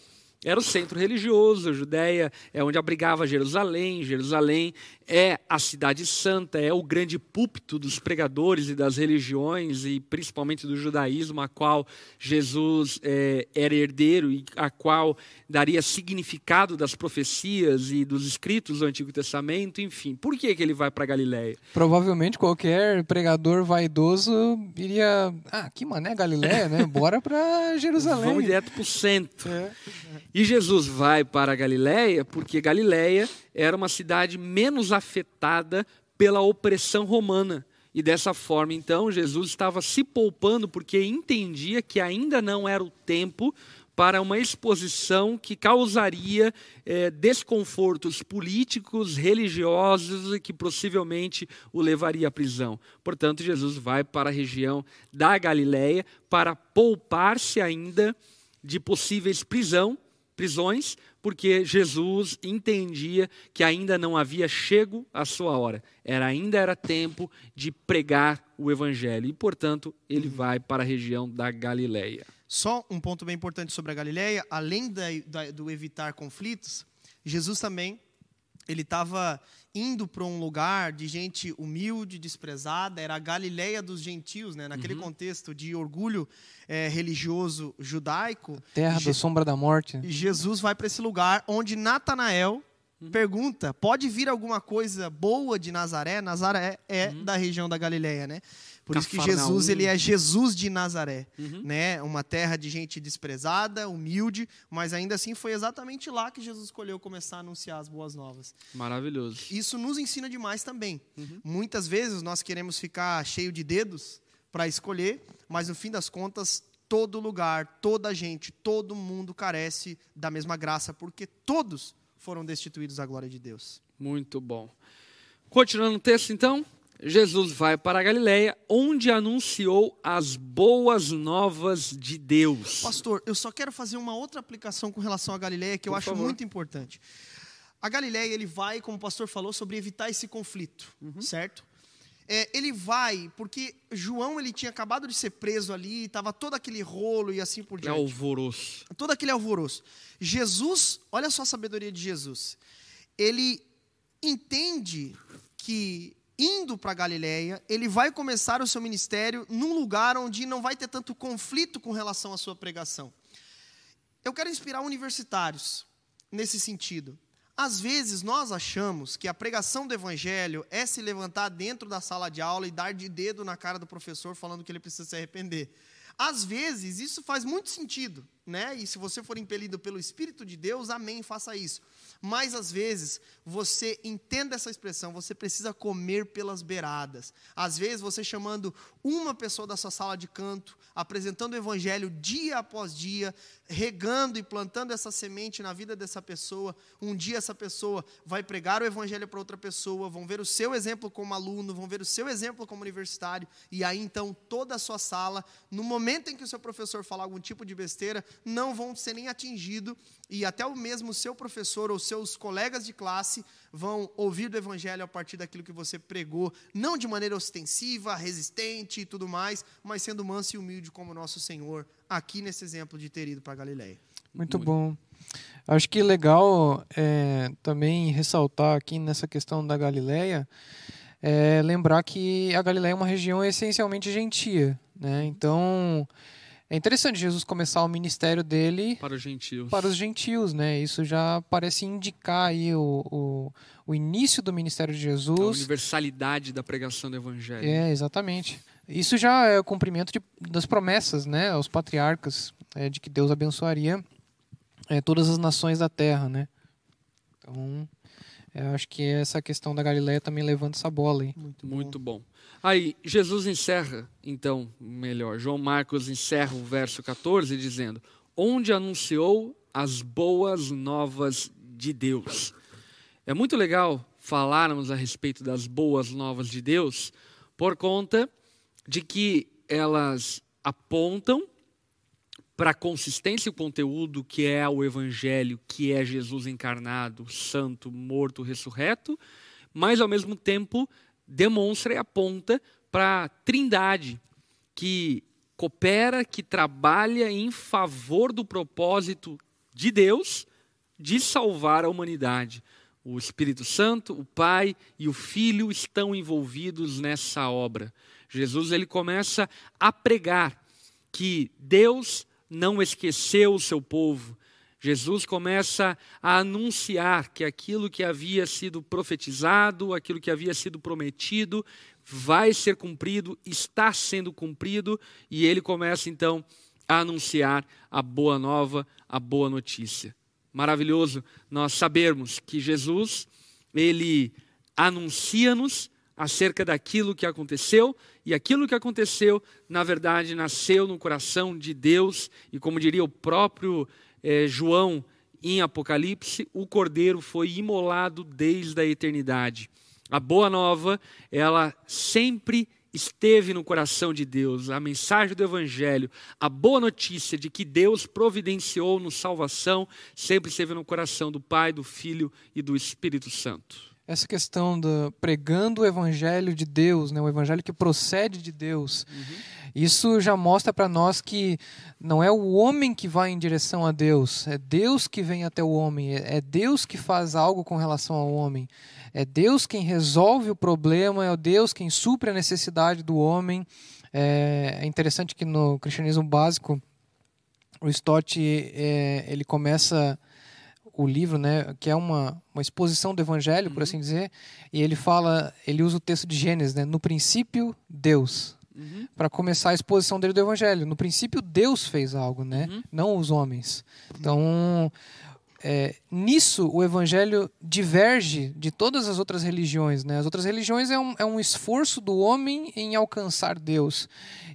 era o centro religioso, a Judéia é onde abrigava Jerusalém, Jerusalém é a cidade santa, é o grande púlpito dos pregadores e das religiões, e principalmente do judaísmo, a qual Jesus é, era herdeiro e a qual daria significado das profecias e dos escritos do Antigo Testamento, enfim. Por que, que ele vai para Galiléia? Provavelmente qualquer pregador vaidoso iria. Ah, que mané Galiléia, né? Bora para Jerusalém. Vamos direto para o centro. É. E Jesus vai para Galiléia porque Galiléia era uma cidade menos afetada pela opressão romana. E dessa forma, então, Jesus estava se poupando porque entendia que ainda não era o tempo para uma exposição que causaria é, desconfortos políticos, religiosos e que possivelmente o levaria à prisão. Portanto, Jesus vai para a região da Galiléia para poupar-se ainda de possíveis prisão, prisões, porque Jesus entendia que ainda não havia chego a sua hora. Era ainda era tempo de pregar o evangelho e, portanto, ele vai para a região da Galileia. Só um ponto bem importante sobre a Galileia, além da, da, do evitar conflitos, Jesus também ele estava indo para um lugar de gente humilde, desprezada, era a Galileia dos gentios, né? naquele uhum. contexto de orgulho é, religioso judaico. Terra da sombra da morte. Jesus vai para esse lugar onde Natanael uhum. pergunta: pode vir alguma coisa boa de Nazaré? Nazaré é uhum. da região da Galileia, né? Por isso que Jesus ele é Jesus de Nazaré, uhum. né? Uma terra de gente desprezada, humilde, mas ainda assim foi exatamente lá que Jesus escolheu começar a anunciar as boas novas. Maravilhoso. Isso nos ensina demais também. Uhum. Muitas vezes nós queremos ficar cheio de dedos para escolher, mas no fim das contas todo lugar, toda gente, todo mundo carece da mesma graça, porque todos foram destituídos da glória de Deus. Muito bom. Continuando o texto, então, Jesus vai para a Galiléia, onde anunciou as boas novas de Deus. Pastor, eu só quero fazer uma outra aplicação com relação à Galiléia que Por eu acho favor. muito importante. A Galiléia, ele vai, como o pastor falou, sobre evitar esse conflito, uhum. certo? É, ele vai, porque João ele tinha acabado de ser preso ali, estava todo aquele rolo e assim por diante. Alvoroço. Todo aquele alvoroço. Jesus, olha só a sabedoria de Jesus. Ele entende que indo para Galiléia, ele vai começar o seu ministério num lugar onde não vai ter tanto conflito com relação à sua pregação. Eu quero inspirar universitários nesse sentido. Às vezes nós achamos que a pregação do evangelho é se levantar dentro da sala de aula e dar de dedo na cara do professor falando que ele precisa se arrepender. Às vezes isso faz muito sentido, né? E se você for impelido pelo Espírito de Deus, amém, faça isso. Mas às vezes você entenda essa expressão, você precisa comer pelas beiradas. Às vezes você chamando uma pessoa da sua sala de canto, apresentando o evangelho dia após dia, regando e plantando essa semente na vida dessa pessoa. Um dia essa pessoa vai pregar o evangelho para outra pessoa, vão ver o seu exemplo como aluno, vão ver o seu exemplo como universitário, e aí então toda a sua sala, no momento em que o seu professor falar algum tipo de besteira, não vão ser nem atingidos e até o mesmo seu professor ou seus colegas de classe vão ouvir do evangelho a partir daquilo que você pregou, não de maneira ostensiva, resistente e tudo mais, mas sendo manso e humilde como nosso Senhor, aqui nesse exemplo de ter ido para Galiléia. Muito bom. Acho que legal é, também ressaltar aqui nessa questão da Galileia, é lembrar que a Galileia é uma região essencialmente gentia, né? Então, é interessante Jesus começar o ministério dele para os gentios. Para os gentios, né? Isso já parece indicar aí o, o, o início do ministério de Jesus. A universalidade da pregação do evangelho. É, exatamente. Isso já é o cumprimento de, das promessas, né, aos patriarcas, é, de que Deus abençoaria é, todas as nações da terra, né? Então, eu acho que essa questão da Galileia também levanta essa bola aí. Muito bom. Muito bom. Aí, Jesus encerra, então, melhor, João Marcos encerra o verso 14 dizendo: Onde anunciou as boas novas de Deus. É muito legal falarmos a respeito das boas novas de Deus, por conta de que elas apontam para a consistência e o conteúdo que é o Evangelho, que é Jesus encarnado, santo, morto, ressurreto, mas ao mesmo tempo demonstra e aponta para a trindade que coopera, que trabalha em favor do propósito de Deus de salvar a humanidade. O Espírito Santo, o Pai e o Filho estão envolvidos nessa obra. Jesus ele começa a pregar que Deus não esqueceu o seu povo, Jesus começa a anunciar que aquilo que havia sido profetizado, aquilo que havia sido prometido, vai ser cumprido, está sendo cumprido, e ele começa então a anunciar a boa nova, a boa notícia. Maravilhoso nós sabermos que Jesus, ele anuncia-nos acerca daquilo que aconteceu, e aquilo que aconteceu, na verdade, nasceu no coração de Deus, e como diria o próprio é, João em Apocalipse, o cordeiro foi imolado desde a eternidade. A boa nova, ela sempre esteve no coração de Deus, a mensagem do Evangelho, a boa notícia de que Deus providenciou-nos salvação, sempre esteve no coração do Pai, do Filho e do Espírito Santo essa questão do pregando o evangelho de Deus, né, o evangelho que procede de Deus. Uhum. Isso já mostra para nós que não é o homem que vai em direção a Deus, é Deus que vem até o homem, é, é Deus que faz algo com relação ao homem. É Deus quem resolve o problema, é Deus quem supre a necessidade do homem. É, é interessante que no cristianismo básico o Stott é, ele começa o livro, né, que é uma, uma exposição do evangelho, uhum. por assim dizer, e ele fala, ele usa o texto de Gênesis, né, no princípio Deus, uhum. para começar a exposição dele do evangelho. No princípio Deus fez algo, né, uhum. não os homens. Então, é, nisso o evangelho diverge de todas as outras religiões. Né? As outras religiões é um, é um esforço do homem em alcançar Deus.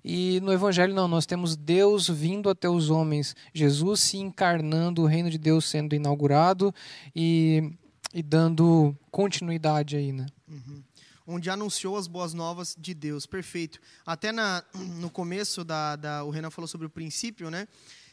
E no evangelho não, nós temos Deus vindo até os homens, Jesus se encarnando, o reino de Deus sendo inaugurado e, e dando continuidade aí. Né? Uhum onde anunciou as boas novas de Deus. Perfeito. Até na, no começo da, da, o Renan falou sobre o princípio, né?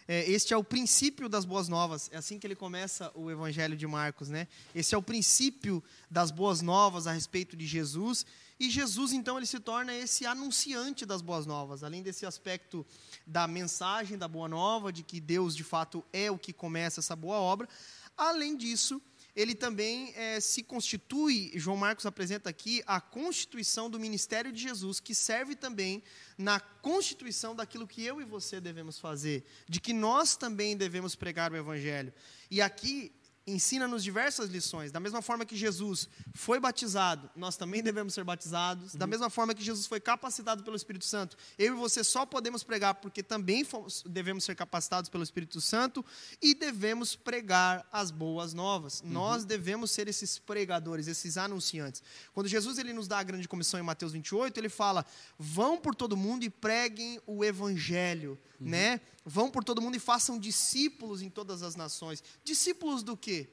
É, este é o princípio das boas novas. É assim que ele começa o Evangelho de Marcos, né? Esse é o princípio das boas novas a respeito de Jesus. E Jesus, então, ele se torna esse anunciante das boas novas. Além desse aspecto da mensagem da boa nova, de que Deus, de fato, é o que começa essa boa obra. Além disso, ele também é, se constitui, João Marcos apresenta aqui, a constituição do ministério de Jesus, que serve também na constituição daquilo que eu e você devemos fazer, de que nós também devemos pregar o Evangelho. E aqui ensina-nos diversas lições. Da mesma forma que Jesus foi batizado, nós também devemos ser batizados. Da uhum. mesma forma que Jesus foi capacitado pelo Espírito Santo, eu e você só podemos pregar porque também fomos, devemos ser capacitados pelo Espírito Santo e devemos pregar as boas novas. Uhum. Nós devemos ser esses pregadores, esses anunciantes. Quando Jesus ele nos dá a grande comissão em Mateus 28, ele fala: "Vão por todo mundo e preguem o evangelho", uhum. né? Vão por todo mundo e façam discípulos em todas as nações. Discípulos do quê?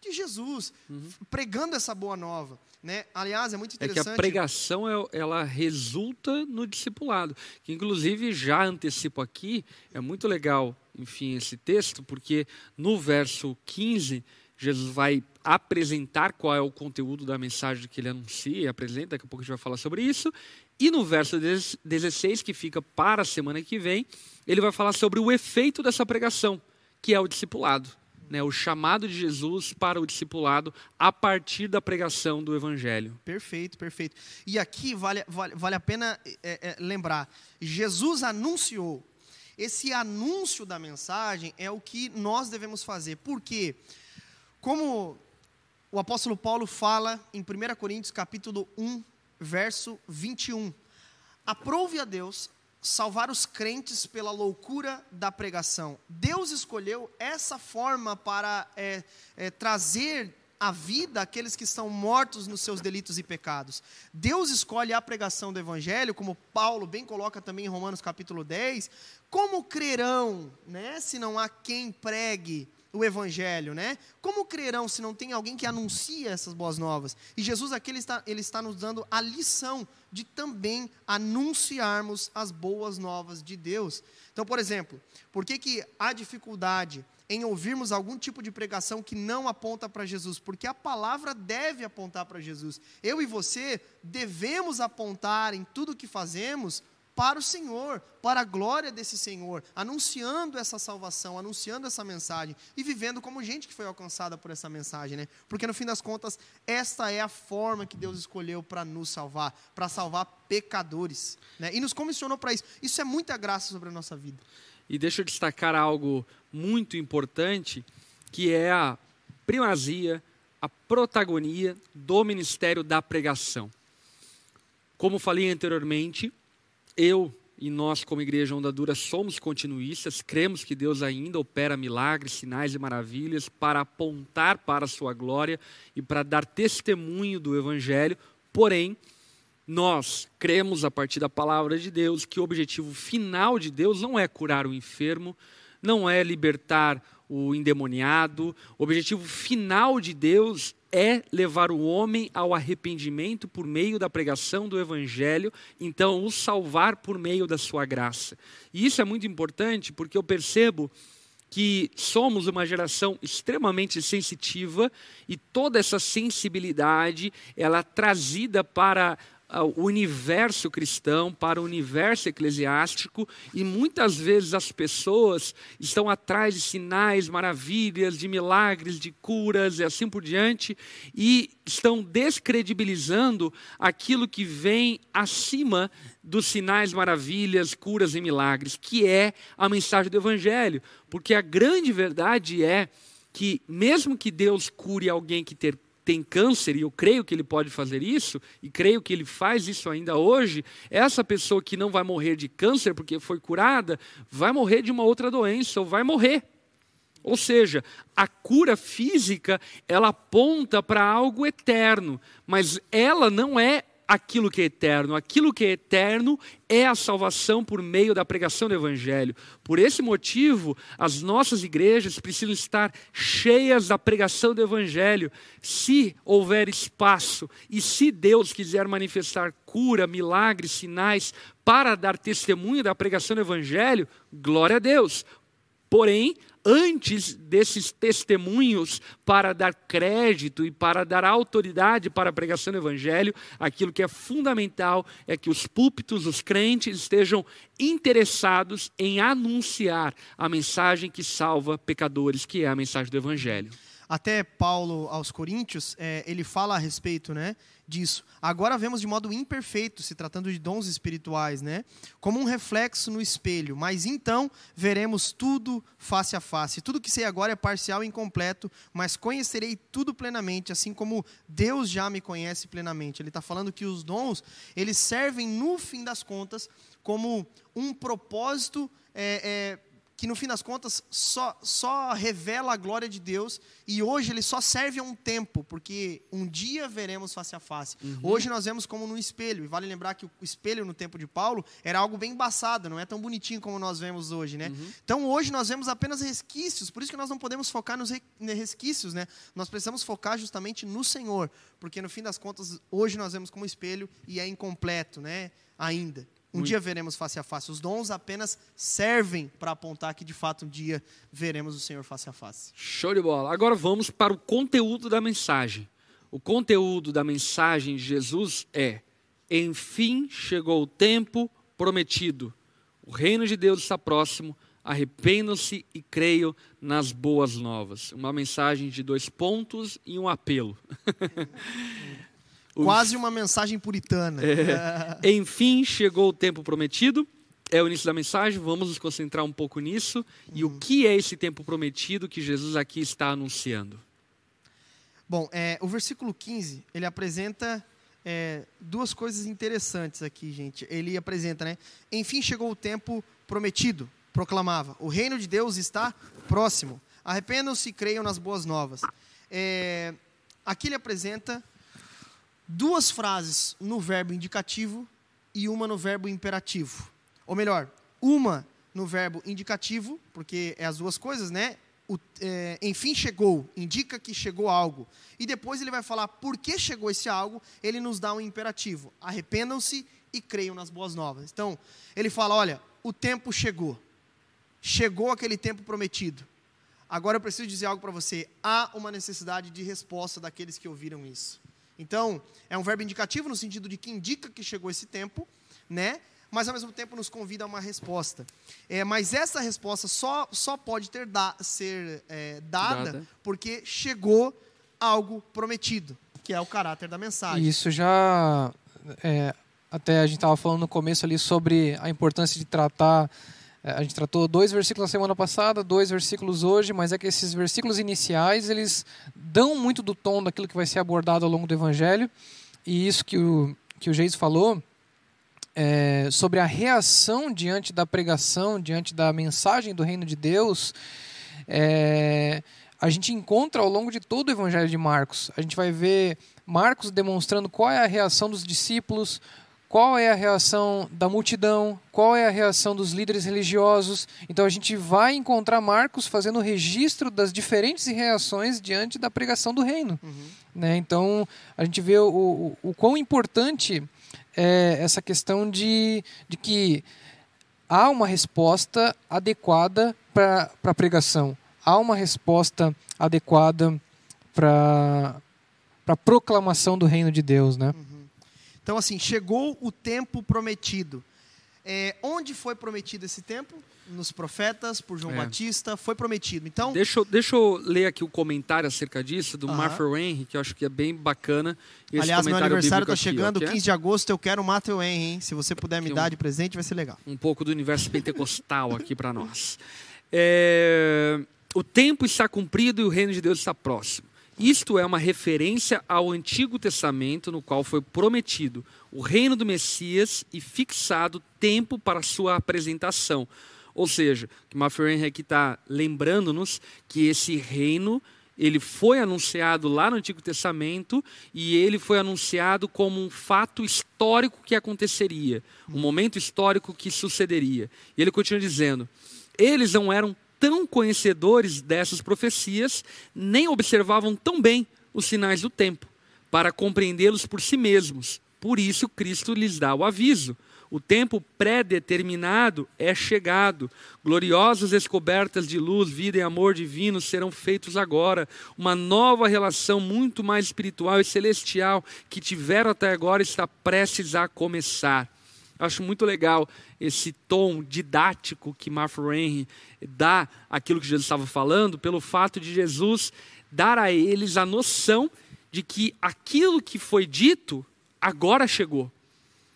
De Jesus, uhum. pregando essa boa nova. Né? Aliás, é muito interessante. É que a pregação é, ela resulta no discipulado. Que inclusive já antecipo aqui, é muito legal, enfim, esse texto, porque no verso 15 Jesus vai apresentar qual é o conteúdo da mensagem que ele anuncia e apresenta, daqui a pouco a gente vai falar sobre isso. E no verso 16, que fica para a semana que vem, ele vai falar sobre o efeito dessa pregação, que é o discipulado. Né, o chamado de Jesus para o discipulado a partir da pregação do Evangelho. Perfeito, perfeito. E aqui vale, vale, vale a pena é, é, lembrar: Jesus anunciou. Esse anúncio da mensagem é o que nós devemos fazer. Por quê? Como o apóstolo Paulo fala em 1 Coríntios capítulo 1, verso 21. Aprove a Deus salvar os crentes pela loucura da pregação. Deus escolheu essa forma para é, é, trazer a vida àqueles que estão mortos nos seus delitos e pecados. Deus escolhe a pregação do Evangelho, como Paulo bem coloca também em Romanos capítulo 10. Como crerão, né, se não há quem pregue o evangelho, né? Como crerão se não tem alguém que anuncia essas boas novas? E Jesus aqui ele está, ele está nos dando a lição de também anunciarmos as boas novas de Deus. Então, por exemplo, por que, que há dificuldade em ouvirmos algum tipo de pregação que não aponta para Jesus? Porque a palavra deve apontar para Jesus. Eu e você devemos apontar em tudo que fazemos para o Senhor, para a glória desse Senhor, anunciando essa salvação, anunciando essa mensagem e vivendo como gente que foi alcançada por essa mensagem, né? Porque no fim das contas, esta é a forma que Deus escolheu para nos salvar, para salvar pecadores, né? E nos comissionou para isso. Isso é muita graça sobre a nossa vida. E deixa eu destacar algo muito importante, que é a primazia, a protagonia do ministério da pregação. Como falei anteriormente, eu e nós, como Igreja Onda Dura, somos continuistas, cremos que Deus ainda opera milagres, sinais e maravilhas para apontar para a sua glória e para dar testemunho do Evangelho, porém, nós cremos a partir da palavra de Deus que o objetivo final de Deus não é curar o enfermo, não é libertar o endemoniado. O objetivo final de Deus é levar o homem ao arrependimento por meio da pregação do Evangelho, então o salvar por meio da sua graça. E isso é muito importante porque eu percebo que somos uma geração extremamente sensitiva e toda essa sensibilidade ela é trazida para o universo cristão, para o universo eclesiástico, e muitas vezes as pessoas estão atrás de sinais, maravilhas, de milagres, de curas e assim por diante, e estão descredibilizando aquilo que vem acima dos sinais, maravilhas, curas e milagres, que é a mensagem do Evangelho, porque a grande verdade é que, mesmo que Deus cure alguém que ter tem câncer, e eu creio que ele pode fazer isso, e creio que ele faz isso ainda hoje, essa pessoa que não vai morrer de câncer porque foi curada, vai morrer de uma outra doença, ou vai morrer. Ou seja, a cura física, ela aponta para algo eterno, mas ela não é aquilo que é eterno. Aquilo que é eterno é a salvação por meio da pregação do Evangelho. Por esse motivo, as nossas igrejas precisam estar cheias da pregação do Evangelho. Se houver espaço e se Deus quiser manifestar cura, milagres, sinais para dar testemunho da pregação do Evangelho, glória a Deus. Porém, antes desses testemunhos para dar crédito e para dar autoridade para a pregação do Evangelho, aquilo que é fundamental é que os púlpitos, os crentes, estejam interessados em anunciar a mensagem que salva pecadores, que é a mensagem do Evangelho. Até Paulo aos Coríntios, é, ele fala a respeito, né? Disso. Agora vemos de modo imperfeito, se tratando de dons espirituais, né? Como um reflexo no espelho. Mas então veremos tudo face a face. Tudo que sei agora é parcial e incompleto, mas conhecerei tudo plenamente, assim como Deus já me conhece plenamente. Ele está falando que os dons, eles servem, no fim das contas, como um propósito é, é, que no fim das contas só, só revela a glória de Deus e hoje ele só serve a um tempo, porque um dia veremos face a face. Uhum. Hoje nós vemos como no espelho, e vale lembrar que o espelho no tempo de Paulo era algo bem embaçado, não é tão bonitinho como nós vemos hoje, né? Uhum. Então hoje nós vemos apenas resquícios, por isso que nós não podemos focar nos resquícios, né? Nós precisamos focar justamente no Senhor, porque no fim das contas hoje nós vemos como espelho e é incompleto, né? Ainda. Um dia veremos face a face. Os dons apenas servem para apontar que de fato um dia veremos o Senhor face a face. Show de bola. Agora vamos para o conteúdo da mensagem. O conteúdo da mensagem de Jesus é: enfim chegou o tempo prometido. O reino de Deus está próximo. Arrependam-se e creiam nas boas novas. Uma mensagem de dois pontos e um apelo. Quase uma mensagem puritana. É. Enfim, chegou o tempo prometido. É o início da mensagem, vamos nos concentrar um pouco nisso. E o que é esse tempo prometido que Jesus aqui está anunciando? Bom, é, o versículo 15, ele apresenta é, duas coisas interessantes aqui, gente. Ele apresenta, né? Enfim, chegou o tempo prometido, proclamava. O reino de Deus está próximo. Arrependam-se e creiam nas boas novas. É, aqui ele apresenta duas frases no verbo indicativo e uma no verbo imperativo. Ou melhor, uma no verbo indicativo, porque é as duas coisas, né? O, é, enfim chegou, indica que chegou algo. E depois ele vai falar por que chegou esse algo, ele nos dá um imperativo. Arrependam-se e creiam nas boas novas. Então, ele fala: olha, o tempo chegou. Chegou aquele tempo prometido. Agora eu preciso dizer algo para você. Há uma necessidade de resposta daqueles que ouviram isso. Então, é um verbo indicativo no sentido de que indica que chegou esse tempo, né? mas ao mesmo tempo nos convida a uma resposta. É, mas essa resposta só, só pode ter da, ser é, dada, dada, porque chegou algo prometido, que é o caráter da mensagem. Isso já. É, até a gente estava falando no começo ali sobre a importância de tratar a gente tratou dois versículos na semana passada, dois versículos hoje, mas é que esses versículos iniciais, eles dão muito do tom daquilo que vai ser abordado ao longo do Evangelho. E isso que o, que o Geis falou, é, sobre a reação diante da pregação, diante da mensagem do reino de Deus, é, a gente encontra ao longo de todo o Evangelho de Marcos. A gente vai ver Marcos demonstrando qual é a reação dos discípulos, qual é a reação da multidão, qual é a reação dos líderes religiosos. Então a gente vai encontrar Marcos fazendo registro das diferentes reações diante da pregação do reino. Uhum. Né? Então a gente vê o, o, o quão importante é essa questão de, de que há uma resposta adequada para a pregação, há uma resposta adequada para a proclamação do reino de Deus. Né? Uhum. Então, assim, chegou o tempo prometido. É, onde foi prometido esse tempo? Nos profetas, por João é. Batista, foi prometido. Então, deixa, eu, deixa eu ler aqui o comentário acerca disso, do uh -huh. Matthew Henry, que eu acho que é bem bacana. Esse Aliás, meu aniversário está chegando, ó, 15 de agosto, eu quero o Matthew Henry, hein? Se você puder me dar de presente, vai ser legal. Um pouco do universo pentecostal aqui para nós. É, o tempo está cumprido e o reino de Deus está próximo. Isto é uma referência ao Antigo Testamento, no qual foi prometido o reino do Messias e fixado tempo para sua apresentação. Ou seja, que Matthew aqui está lembrando-nos que esse reino ele foi anunciado lá no Antigo Testamento e ele foi anunciado como um fato histórico que aconteceria, um momento histórico que sucederia. E ele continua dizendo: eles não eram tão conhecedores dessas profecias, nem observavam tão bem os sinais do tempo, para compreendê-los por si mesmos. Por isso, Cristo lhes dá o aviso. O tempo pré-determinado é chegado. Gloriosas descobertas de luz, vida e amor divino serão feitos agora. Uma nova relação muito mais espiritual e celestial que tiveram até agora está prestes a começar. Acho muito legal esse tom didático que Martha Henry dá aquilo que Jesus estava falando, pelo fato de Jesus dar a eles a noção de que aquilo que foi dito agora chegou.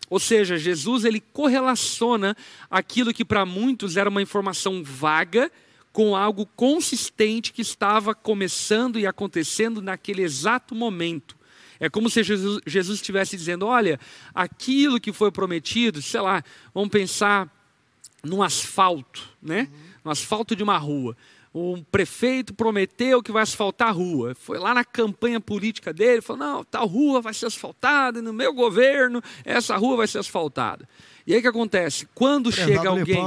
Ou seja, Jesus ele correlaciona aquilo que para muitos era uma informação vaga com algo consistente que estava começando e acontecendo naquele exato momento. É como se Jesus, Jesus estivesse dizendo: olha, aquilo que foi prometido, sei lá, vamos pensar num asfalto, né? No asfalto de uma rua. O prefeito prometeu que vai asfaltar a rua. Foi lá na campanha política dele, falou: não, tal rua vai ser asfaltada, no meu governo, essa rua vai ser asfaltada. E aí o que acontece? Quando chega alguém.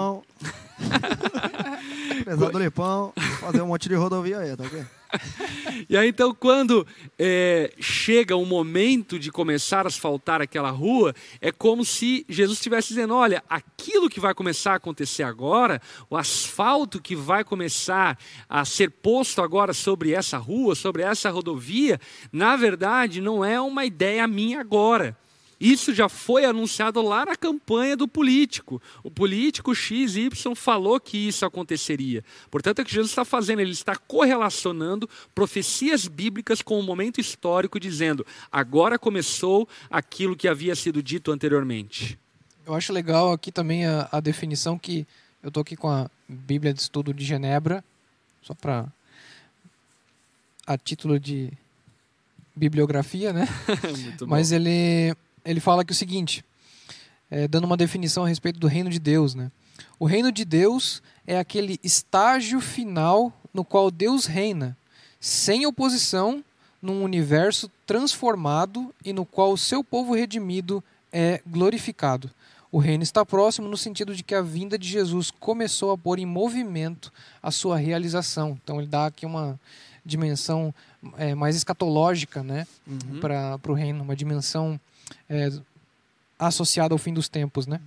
Prezado do Lipão, fazer um monte de rodovia aí, tá ok? e aí, então, quando é, chega o momento de começar a asfaltar aquela rua, é como se Jesus estivesse dizendo: olha, aquilo que vai começar a acontecer agora, o asfalto que vai começar a ser posto agora sobre essa rua, sobre essa rodovia, na verdade, não é uma ideia minha agora. Isso já foi anunciado lá na campanha do político. O político XY falou que isso aconteceria. Portanto, é o que Jesus está fazendo, ele está correlacionando profecias bíblicas com o momento histórico, dizendo: agora começou aquilo que havia sido dito anteriormente. Eu acho legal aqui também a, a definição que eu estou aqui com a Bíblia de Estudo de Genebra, só para a título de bibliografia, né? Mas ele ele fala que o seguinte, é, dando uma definição a respeito do reino de Deus, né? O reino de Deus é aquele estágio final no qual Deus reina, sem oposição, num universo transformado e no qual o seu povo redimido é glorificado. O reino está próximo no sentido de que a vinda de Jesus começou a pôr em movimento a sua realização. Então ele dá aqui uma dimensão é, mais escatológica né, uhum. para o reino, uma dimensão é, associada ao fim dos tempos, né?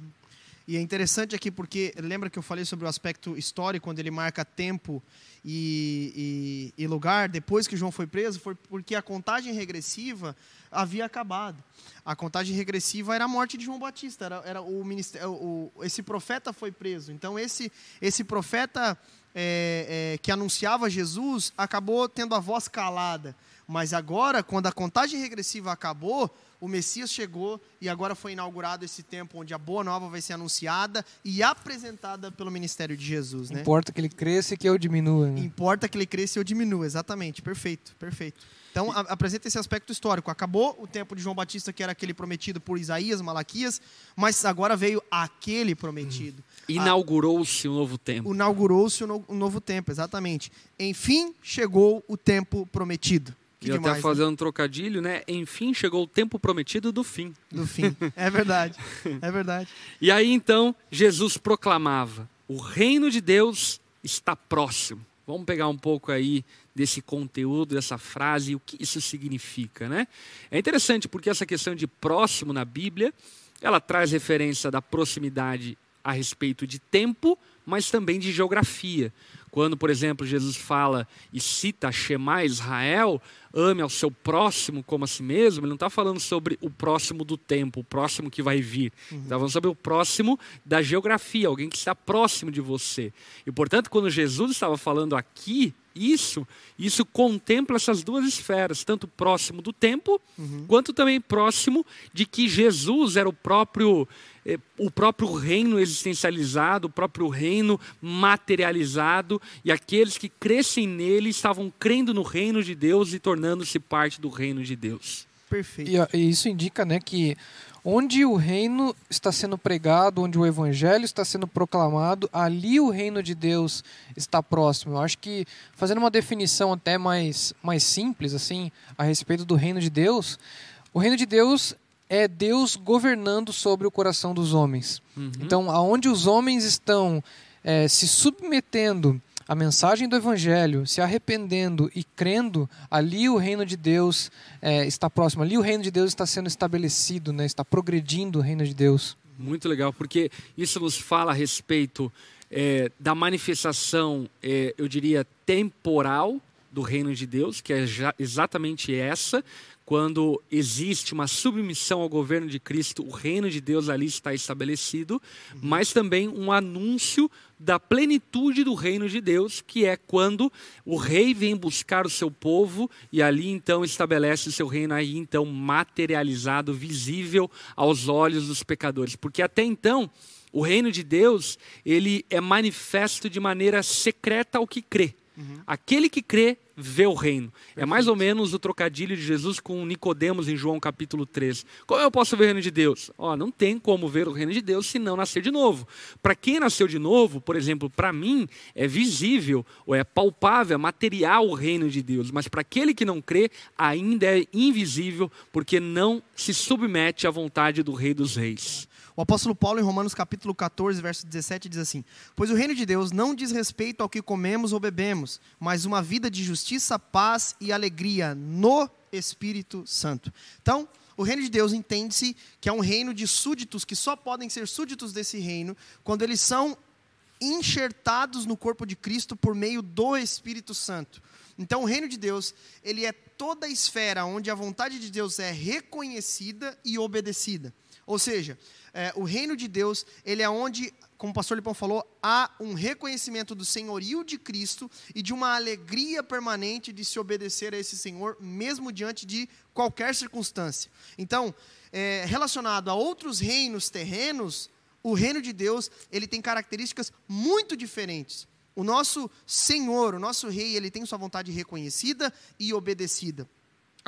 E é interessante aqui porque lembra que eu falei sobre o aspecto histórico, quando ele marca tempo e, e, e, lugar, depois que João foi preso, foi porque a contagem regressiva havia acabado. A contagem regressiva era a morte de João Batista, era, era o, ministério, o esse profeta foi preso. Então esse, esse profeta é, é, que anunciava Jesus acabou tendo a voz calada. Mas agora, quando a contagem regressiva acabou, o Messias chegou e agora foi inaugurado esse tempo onde a boa nova vai ser anunciada e apresentada pelo ministério de Jesus. Né? Importa que ele cresça e que eu diminua. Né? Importa que ele cresça e eu diminua, exatamente. Perfeito, perfeito. Então, a, apresenta esse aspecto histórico. Acabou o tempo de João Batista, que era aquele prometido por Isaías, Malaquias, mas agora veio aquele prometido. Hum. Inaugurou-se o um novo tempo. Inaugurou-se o um, no, um novo tempo, exatamente. Enfim, chegou o tempo prometido. Que e até fazendo um trocadilho, né? Enfim, chegou o tempo prometido do fim. Do fim. É verdade. É verdade. E aí então Jesus proclamava: o reino de Deus está próximo. Vamos pegar um pouco aí desse conteúdo, dessa frase, e o que isso significa, né? É interessante porque essa questão de próximo na Bíblia, ela traz referência da proximidade a respeito de tempo, mas também de geografia. Quando, por exemplo, Jesus fala e cita Shema Israel, ame ao seu próximo como a si mesmo, ele não está falando sobre o próximo do tempo, o próximo que vai vir. Uhum. Está falando sobre o próximo da geografia, alguém que está próximo de você. E, portanto, quando Jesus estava falando aqui, isso, isso contempla essas duas esferas, tanto próximo do tempo, uhum. quanto também próximo de que Jesus era o próprio é, o próprio reino existencializado, o próprio reino materializado, e aqueles que crescem nele estavam crendo no reino de Deus e tornando-se parte do reino de Deus. Perfeito. E, e isso indica né, que onde o reino está sendo pregado, onde o evangelho está sendo proclamado, ali o reino de Deus está próximo. Eu acho que fazendo uma definição até mais, mais simples assim a respeito do reino de Deus, o reino de Deus é Deus governando sobre o coração dos homens. Uhum. Então, aonde os homens estão é, se submetendo à mensagem do Evangelho, se arrependendo e crendo, ali o reino de Deus é, está próximo, ali o reino de Deus está sendo estabelecido, né? está progredindo o reino de Deus. Muito legal, porque isso nos fala a respeito é, da manifestação, é, eu diria, temporal do reino de Deus, que é exatamente essa, quando existe uma submissão ao governo de Cristo, o reino de Deus ali está estabelecido, mas também um anúncio da plenitude do reino de Deus, que é quando o rei vem buscar o seu povo e ali então estabelece o seu reino aí então materializado, visível aos olhos dos pecadores, porque até então o reino de Deus, ele é manifesto de maneira secreta ao que crê. Uhum. Aquele que crê vê o reino. É mais ou menos o trocadilho de Jesus com Nicodemos em João capítulo 13. Como eu posso ver o reino de Deus? Ó, não tem como ver o reino de Deus se não nascer de novo. Para quem nasceu de novo, por exemplo, para mim é visível, ou é palpável, é material o reino de Deus, mas para aquele que não crê, ainda é invisível, porque não se submete à vontade do Rei dos Reis. O apóstolo Paulo, em Romanos capítulo 14, verso 17, diz assim: Pois o reino de Deus não diz respeito ao que comemos ou bebemos, mas uma vida de justiça, paz e alegria no Espírito Santo. Então, o reino de Deus entende-se que é um reino de súditos que só podem ser súditos desse reino quando eles são enxertados no corpo de Cristo por meio do Espírito Santo. Então, o reino de Deus, ele é toda a esfera onde a vontade de Deus é reconhecida e obedecida. Ou seja, é, o reino de Deus, ele é onde, como o pastor Lipão falou, há um reconhecimento do senhorio de Cristo e de uma alegria permanente de se obedecer a esse Senhor, mesmo diante de qualquer circunstância. Então, é, relacionado a outros reinos terrenos, o reino de Deus, ele tem características muito diferentes. O nosso Senhor, o nosso Rei, ele tem sua vontade reconhecida e obedecida.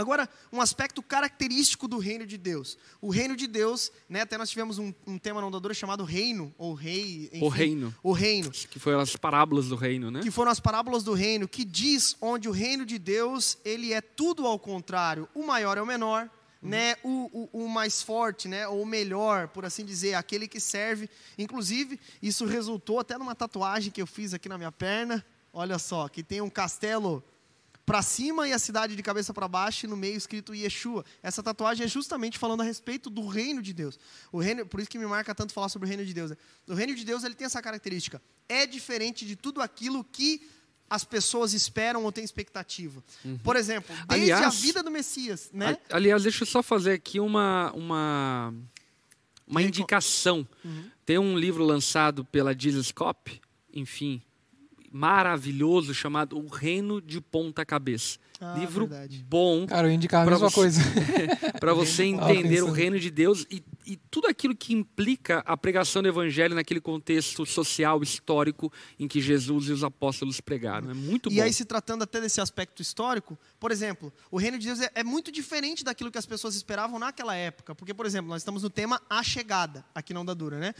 Agora, um aspecto característico do reino de Deus. O reino de Deus, né, até nós tivemos um, um tema na ondadora chamado reino, ou rei. Enfim, o reino. O reino. Que foram as parábolas do reino, né? Que foram as parábolas do reino, que diz onde o reino de Deus, ele é tudo ao contrário. O maior é o menor, uhum. né, o, o, o, mais forte, né, ou o melhor, por assim dizer, aquele que serve. Inclusive, isso resultou até numa tatuagem que eu fiz aqui na minha perna. Olha só, que tem um castelo para cima e a cidade de cabeça para baixo e no meio escrito Yeshua. Essa tatuagem é justamente falando a respeito do reino de Deus. O reino, por isso que me marca tanto falar sobre o reino de Deus. Né? O reino de Deus ele tem essa característica. É diferente de tudo aquilo que as pessoas esperam ou têm expectativa. Uhum. Por exemplo, desde aliás, a vida do Messias, né? Aliás, deixa eu só fazer aqui uma uma uma indicação. Uhum. Tem um livro lançado pela Jesus Cop, enfim, maravilhoso chamado O Reino de Ponta Cabeça. Ah, Livro verdade. bom. Cara, eu indicar a mesma você, coisa. para você entender o reino de Deus e e tudo aquilo que implica a pregação do evangelho naquele contexto social, histórico em que Jesus e os apóstolos pregaram. É muito E bom. aí, se tratando até desse aspecto histórico, por exemplo, o reino de Deus é, é muito diferente daquilo que as pessoas esperavam naquela época. Porque, por exemplo, nós estamos no tema a chegada, aqui não da dura, né?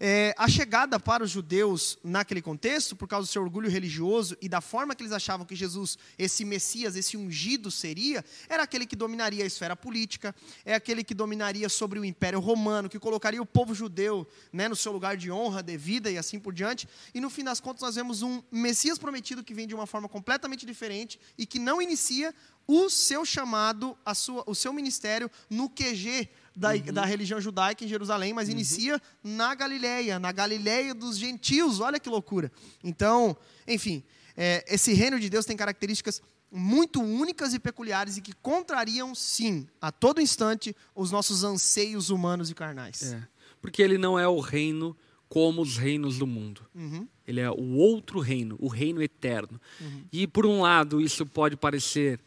É, a chegada para os judeus naquele contexto, por causa do seu orgulho religioso e da forma que eles achavam que Jesus, esse Messias, esse ungido seria, era aquele que dominaria a esfera política, é aquele que dominaria sobre o Império Romano, que colocaria o povo judeu né, no seu lugar de honra, devida e assim por diante. E no fim das contas, nós vemos um Messias prometido que vem de uma forma completamente diferente e que não inicia o seu chamado, a sua, o seu ministério no QG da, da religião judaica em Jerusalém, mas inicia na Galileia, na Galileia dos gentios. Olha que loucura. Então, enfim, é, esse reino de Deus tem características muito únicas e peculiares e que contrariam, sim, a todo instante, os nossos anseios humanos e carnais. É, porque ele não é o reino como os reinos do mundo. Uhum. Ele é o outro reino, o reino eterno. E por um lado, isso pode parecer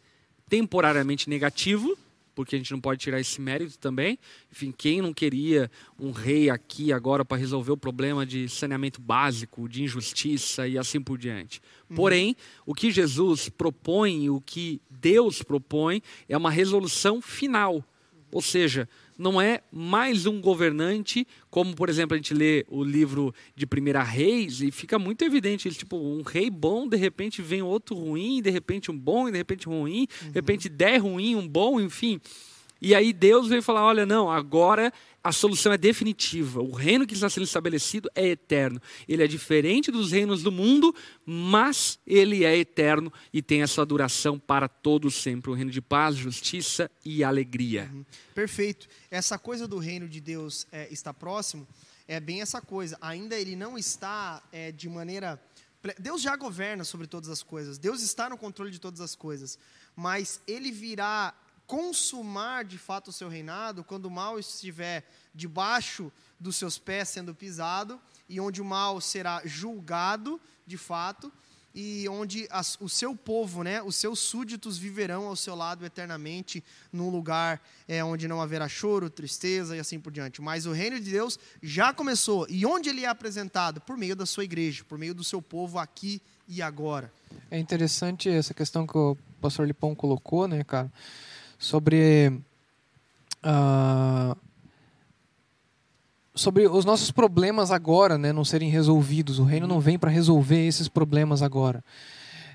temporariamente negativo, porque a gente não pode tirar esse mérito também. Enfim, quem não queria um rei aqui agora para resolver o problema de saneamento básico, de injustiça e assim por diante. Porém, o que Jesus propõe, o que Deus propõe, é uma resolução final. Ou seja, não é mais um governante, como por exemplo a gente lê o livro de Primeira Reis e fica muito evidente, tipo, um rei bom, de repente vem outro ruim, de repente um bom, e de repente ruim, de repente dez ruim, um bom, enfim. E aí Deus veio falar: olha, não, agora a solução é definitiva. O reino que está sendo estabelecido é eterno. Ele é diferente dos reinos do mundo, mas ele é eterno e tem a sua duração para todos sempre. Um reino de paz, justiça e alegria. Perfeito. Essa coisa do reino de Deus é, está próximo é bem essa coisa. Ainda ele não está é, de maneira. Deus já governa sobre todas as coisas. Deus está no controle de todas as coisas. Mas ele virá consumar de fato o seu reinado quando o mal estiver debaixo dos seus pés sendo pisado e onde o mal será julgado de fato e onde as- o seu povo, né, os seus súditos viverão ao seu lado eternamente num lugar é, onde não haverá choro, tristeza e assim por diante. Mas o reino de Deus já começou e onde ele é apresentado por meio da sua igreja, por meio do seu povo aqui e agora. É interessante essa questão que o pastor Lipão colocou, né, cara? Sobre. ah, sobre os nossos problemas agora, né, não serem resolvidos. O reino não vem para resolver esses problemas agora.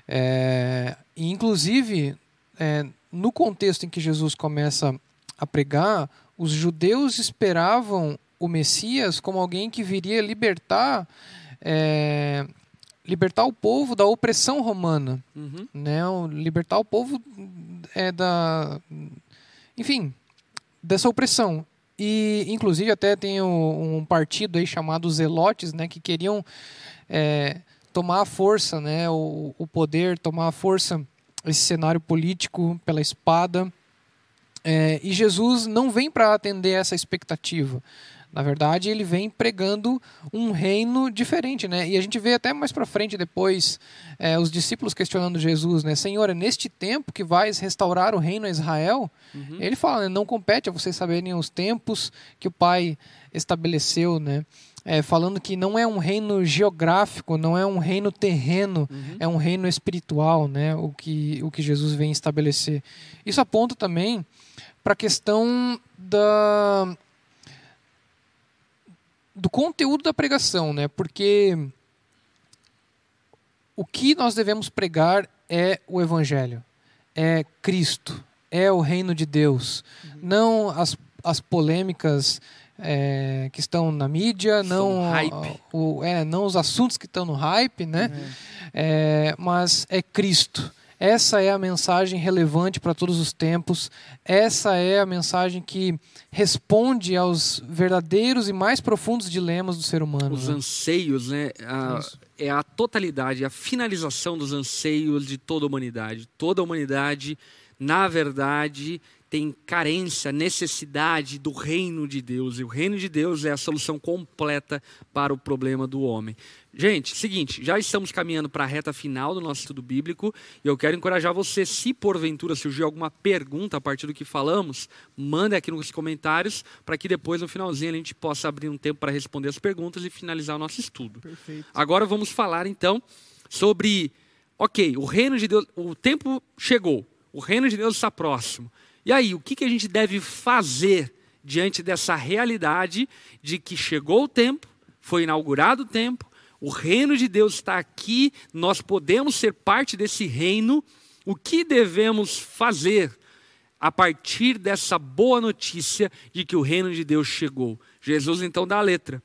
É, e, inclusive, é, no contexto em que Jesus começa a pregar, os judeus esperavam o Messias como alguém que viria libertar, é, libertar o povo da opressão romana Uhum. né, o- libertar o povo é da, enfim, dessa opressão. E inclusive até tem o- um partido aí chamado Zelotes, né, que queriam é, tomar a força, né, o, o poder, tomar a força esse cenário político pela espada. É, e Jesus não vem para atender essa expectativa. Na verdade, ele vem pregando um reino diferente, né? E a gente vê até mais para frente depois é, os discípulos questionando Jesus, né? Senhor, é neste tempo que vais restaurar o reino a Israel? Ele fala, né? não compete a vocês saberem os tempos que o Pai estabeleceu, né? É, falando que não é um reino geográfico, não é um reino terreno, é um reino espiritual, né? O que, o que Jesus vem estabelecer. Isso aponta também para a questão da do conteúdo da pregação, né? Porque o que nós devemos pregar é o evangelho, é Cristo, é o reino de Deus, não as, as polêmicas é, que estão na mídia, não hype. o, é, não os assuntos que estão no hype, né? É, mas é Cristo. Essa é a mensagem relevante para todos os tempos. Essa é a mensagem que responde aos verdadeiros e mais profundos dilemas do ser humano. Os né? anseios, né? A- Isso. é a totalidade, a finalização dos anseios de toda a humanidade. Toda a humanidade, na verdade, tem carência, necessidade do reino de Deus. E o reino de Deus é a solução completa para o problema do homem. Gente, seguinte, já estamos caminhando para a reta final do nosso estudo bíblico e eu quero encorajar você, se porventura surgir alguma pergunta a partir do que falamos, manda aqui nos comentários para que depois no finalzinho a gente possa abrir um tempo para responder as perguntas e finalizar o nosso estudo. Perfeito. Agora vamos falar então sobre, ok, o reino de Deus, o tempo chegou, o reino de Deus está próximo. E aí, o que, que a gente deve fazer diante dessa realidade de que chegou o tempo, foi inaugurado o tempo, o reino de Deus está aqui, nós podemos ser parte desse reino. O que devemos fazer a partir dessa boa notícia de que o reino de Deus chegou? Jesus então dá a letra: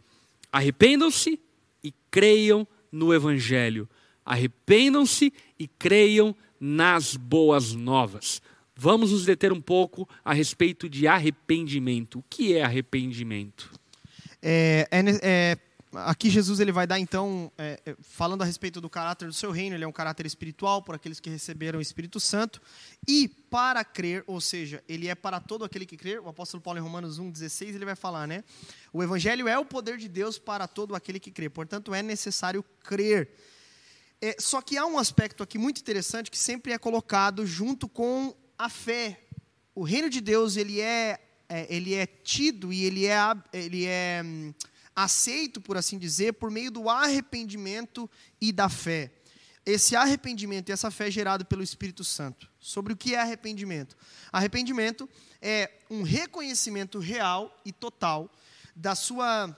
arrependam-se e creiam no Evangelho. Arrependam-se e creiam nas boas novas. Vamos nos deter um pouco a respeito de arrependimento. O que é arrependimento? É, é, é aqui Jesus ele vai dar então, é, é, falando a respeito do caráter do seu reino, ele é um caráter espiritual por aqueles que receberam o Espírito Santo, e para crer, ou seja, ele é para todo aquele que crer, o apóstolo Paulo em Romanos 1,16 ele vai falar, né? O evangelho é o poder de Deus para todo aquele que crê, portanto é necessário crer. É, só que há um aspecto aqui muito interessante que sempre é colocado junto com a fé. O reino de Deus ele é, é ele é tido e ele é, ele é hum, aceito, por assim dizer, por meio do arrependimento e da fé. Esse arrependimento e essa fé é gerado pelo Espírito Santo. Sobre o que é arrependimento? Arrependimento é um reconhecimento real e total da sua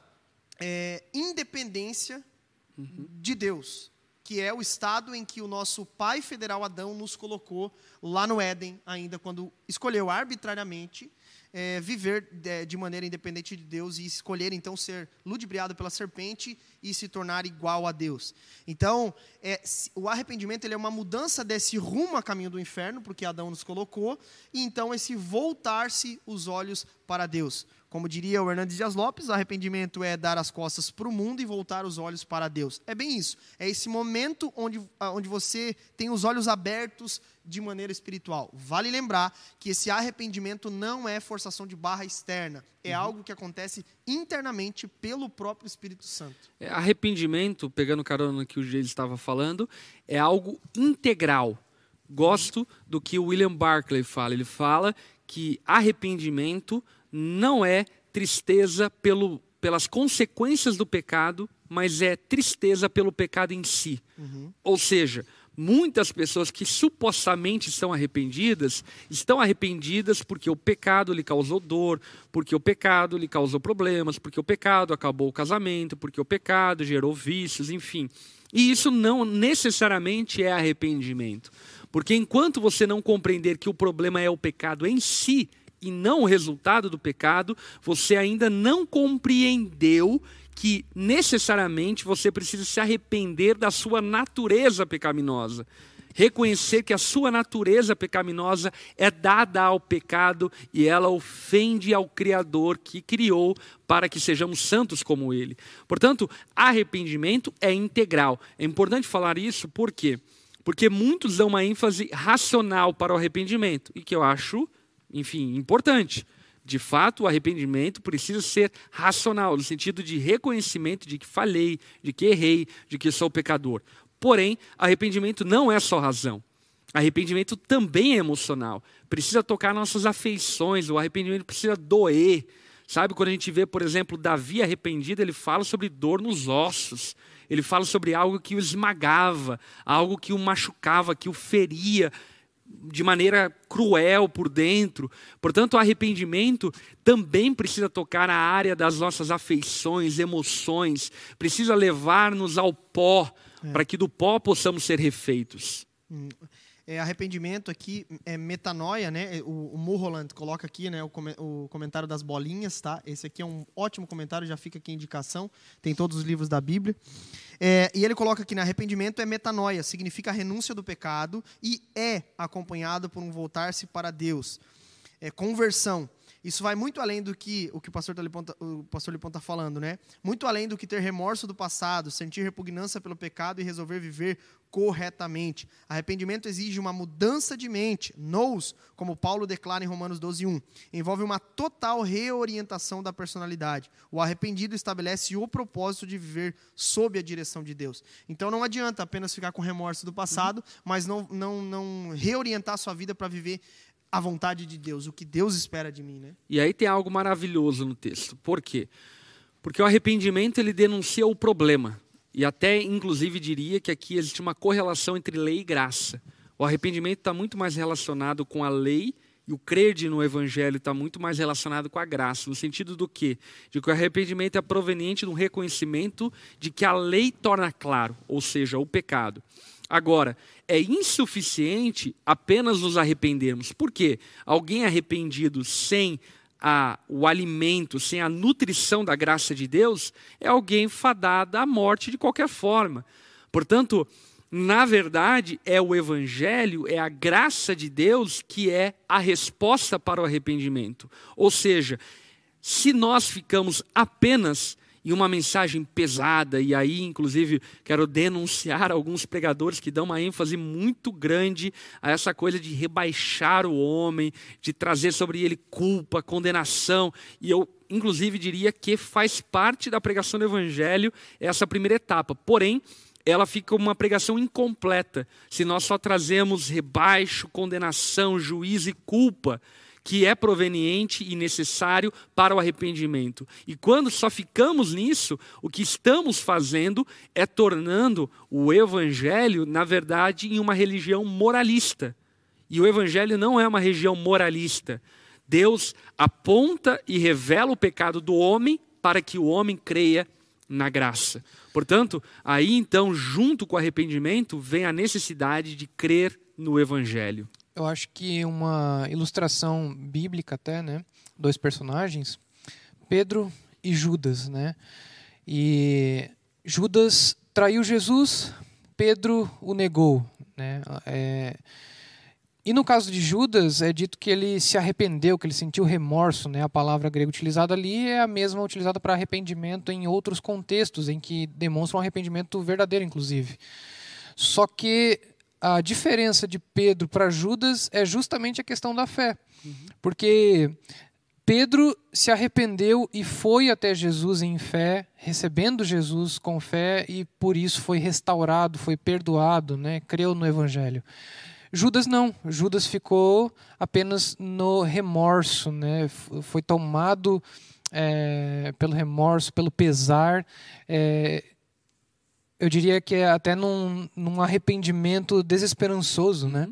é, independência uhum. de Deus, que é o estado em que o nosso pai federal Adão nos colocou lá no Éden, ainda quando escolheu arbitrariamente é, viver de, de, maneira independente de Deus e escolher então ser ludibriado pela serpente e se tornar igual a Deus. Então, é, o arrependimento ele é uma mudança desse rumo a caminho do inferno, porque Adão nos colocou, e então esse voltar-se os olhos para Deus. Como diria o Hernandes Dias Lopes, arrependimento é dar as costas para o mundo e voltar os olhos para Deus. É bem isso. É esse momento onde, onde você tem os olhos abertos de maneira espiritual. Vale lembrar que esse arrependimento não é forçação de barra externa, é uhum. algo que acontece internamente pelo próprio Espírito Santo. É, arrependimento, pegando carona no que o Geis estava falando, é algo integral. Gosto do que o William Barclay fala. Ele fala que arrependimento não é tristeza pelo, pelas consequências do pecado, mas é tristeza pelo pecado em si. Uhum. Ou seja, muitas pessoas que supostamente estão arrependidas, estão arrependidas porque o pecado lhe causou dor, porque o pecado lhe causou problemas, porque o pecado acabou o casamento, porque o pecado gerou vícios, enfim. E isso não necessariamente é arrependimento. Porque enquanto você não compreender que o problema é o pecado em si e não o resultado do pecado, você ainda não compreendeu que necessariamente você precisa se arrepender da sua natureza pecaminosa. Reconhecer que a sua natureza pecaminosa é dada ao pecado e ela ofende ao Criador que criou para que sejamos santos como Ele. Portanto, arrependimento é integral. É importante falar isso por quê? Porque muitos dão uma ênfase racional para o arrependimento, e que eu acho, enfim, importante. De fato, o arrependimento precisa ser racional, no sentido de reconhecimento de que falhei, de que errei, de que sou pecador. Porém, arrependimento não é só razão. Arrependimento também é emocional. Precisa tocar nossas afeições, o arrependimento precisa doer. Sabe, quando a gente vê, por exemplo, Davi arrependido, ele fala sobre dor nos ossos. Ele fala sobre algo que o esmagava, algo que o machucava, que o feria de maneira cruel por dentro. Portanto, o arrependimento também precisa tocar na área das nossas afeições, emoções, precisa levar-nos ao pó, é. para que do pó possamos ser refeitos. Hum é, arrependimento aqui é metanoia, né? O, o Mulholland coloca aqui, né, o, o, comentário das bolinhas, tá? Esse aqui é um ótimo comentário, já fica aqui a indicação. Tem todos os livros da Bíblia. É, e ele coloca aqui, né, arrependimento é metanoia, significa a renúncia do pecado e é acompanhado por um voltar-se para Deus. É conversão. Isso vai muito além do que o que o pastor Lipão tá, o pastor Lipão está falando, né? Muito além do que ter remorso do passado, sentir repugnância pelo pecado e resolver viver corretamente. Arrependimento exige uma mudança de mente, nous, como Paulo declara em Romanos 12:1. Envolve uma total reorientação da personalidade. O arrependido estabelece o propósito de viver sob a direção de Deus. Então não adianta apenas ficar com remorso do passado, uhum. mas não, não, não reorientar a sua vida para viver a vontade de Deus, o que Deus espera de mim, né? E aí tem algo maravilhoso no texto. Por quê? Porque o arrependimento ele denuncia o problema. E até, inclusive, diria que aqui existe uma correlação entre lei e graça. O arrependimento está muito mais relacionado com a lei e o crer no Evangelho está muito mais relacionado com a graça, no sentido do quê? De que o arrependimento é proveniente de um reconhecimento de que a lei torna claro, ou seja, o pecado. Agora, é insuficiente apenas nos arrependermos. Por quê? Alguém arrependido sem a, o alimento, sem a nutrição da graça de Deus, é alguém fadado à morte de qualquer forma. Portanto, na verdade, é o Evangelho, é a graça de Deus que é a resposta para o arrependimento. Ou seja, se nós ficamos apenas e uma mensagem pesada, e aí, inclusive, quero denunciar alguns pregadores que dão uma ênfase muito grande a essa coisa de rebaixar o homem, de trazer sobre ele culpa, condenação, e eu, inclusive, diria que faz parte da pregação do Evangelho essa primeira etapa. Porém, ela fica uma pregação incompleta se nós só trazemos rebaixo, condenação, juízo e culpa que é proveniente e necessário para o arrependimento. E quando só ficamos nisso, o que estamos fazendo é tornando o evangelho, na verdade, em uma religião moralista. E o evangelho não é uma religião moralista. Deus aponta e revela o pecado do homem para que o homem creia na graça. Portanto, aí então, junto com o arrependimento, vem a necessidade de crer no evangelho eu acho que uma ilustração bíblica até, né? Dois personagens, Pedro e Judas, né? E Judas traiu Jesus, Pedro o negou, né? É... E no caso de Judas, é dito que ele se arrependeu, que ele sentiu remorso. Né? A palavra grega utilizada ali é a mesma utilizada para arrependimento em outros contextos, em que demonstra um arrependimento verdadeiro, inclusive. Só que a diferença de Pedro para Judas é justamente a questão da fé. Uhum. Porque Pedro se arrependeu e foi até Jesus em fé, recebendo Jesus com fé e por isso foi restaurado, foi perdoado, né? creu no Evangelho. Judas não, Judas ficou apenas no remorso, né? foi tomado é, pelo remorso, pelo pesar, é, eu diria que é até num, num arrependimento desesperançoso, né?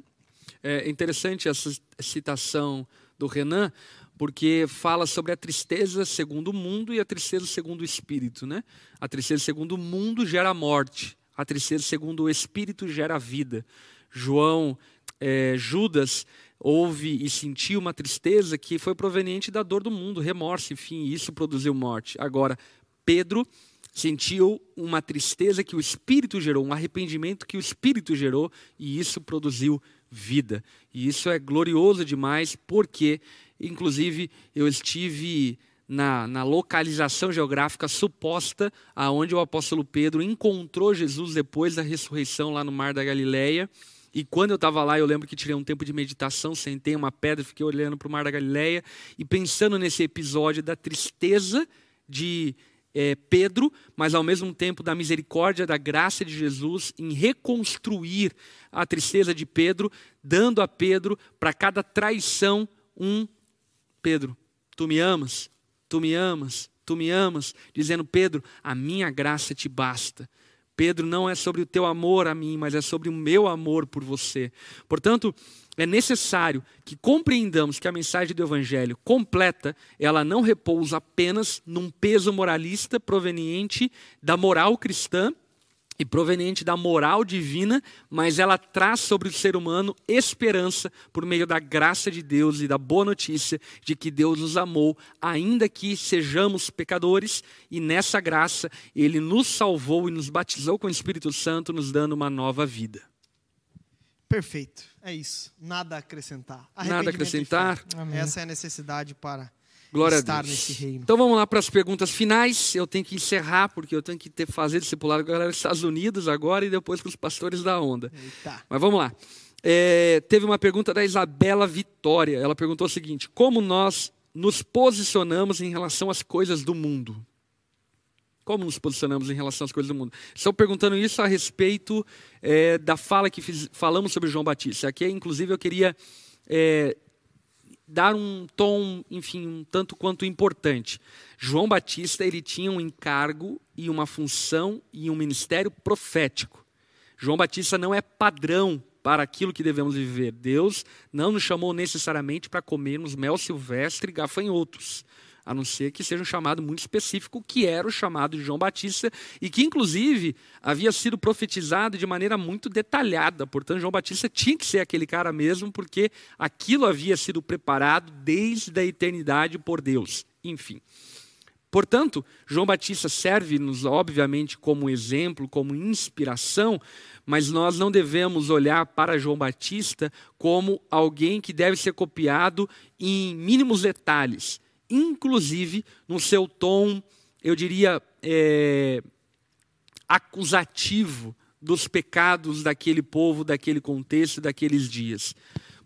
É interessante essa citação do Renan, porque fala sobre a tristeza segundo o mundo e a tristeza segundo o espírito, né? A tristeza segundo o mundo gera morte, a tristeza segundo o espírito gera vida. João, é, Judas houve e sentiu uma tristeza que foi proveniente da dor do mundo, remorso, enfim, isso produziu morte. Agora, Pedro sentiu uma tristeza que o Espírito gerou, um arrependimento que o Espírito gerou, e isso produziu vida. E isso é glorioso demais, porque, inclusive, eu estive na, na localização geográfica suposta aonde o apóstolo Pedro encontrou Jesus depois da ressurreição lá no Mar da Galileia. E quando eu estava lá, eu lembro que tirei um tempo de meditação, sentei uma pedra, fiquei olhando para o Mar da Galileia e pensando nesse episódio da tristeza de é, Pedro, mas ao mesmo tempo da misericórdia, da graça de Jesus em reconstruir a tristeza de Pedro, dando a Pedro para cada traição um Pedro, tu me amas, tu me amas, tu me amas, dizendo Pedro, a minha graça te basta. Pedro, não é sobre o teu amor a mim, mas é sobre o meu amor por você. Portanto, é necessário que compreendamos que a mensagem do Evangelho completa, ela não repousa apenas num peso moralista proveniente da moral cristã e proveniente da moral divina, mas ela traz sobre o ser humano esperança por meio da graça de Deus e da boa notícia de que Deus nos amou, ainda que sejamos pecadores, e nessa graça ele nos salvou e nos batizou com o Espírito Santo, nos dando uma nova vida. Perfeito. É isso. Nada a acrescentar. Nada a acrescentar. Essa é a necessidade para Glória estar a Deus. nesse reino. Então vamos lá para as perguntas finais. Eu tenho que encerrar, porque eu tenho que ter, fazer discipulado com a galera dos Estados Unidos agora e depois com os pastores da onda. Eita. Mas vamos lá. É, teve uma pergunta da Isabela Vitória. Ela perguntou o seguinte: Como nós nos posicionamos em relação às coisas do mundo? Como nos posicionamos em relação às coisas do mundo? Estou perguntando isso a respeito é, da fala que fiz- falamos sobre João Batista. Aqui, inclusive, eu queria é, dar um tom, enfim, um tanto quanto importante. João Batista ele tinha um encargo e uma função e um ministério profético. João Batista não é padrão para aquilo que devemos viver. Deus não nos chamou necessariamente para comermos mel silvestre e gafanhotos, a não ser que seja um chamado muito específico, que era o chamado de João Batista, e que, inclusive, havia sido profetizado de maneira muito detalhada. Portanto, João Batista tinha que ser aquele cara mesmo, porque aquilo havia sido preparado desde a eternidade por Deus. Enfim. Portanto, João Batista serve-nos, obviamente, como exemplo, como inspiração, mas nós não devemos olhar para João Batista como alguém que deve ser copiado em mínimos detalhes, inclusive no seu tom, eu diria, é, acusativo dos pecados daquele povo, daquele contexto, daqueles dias.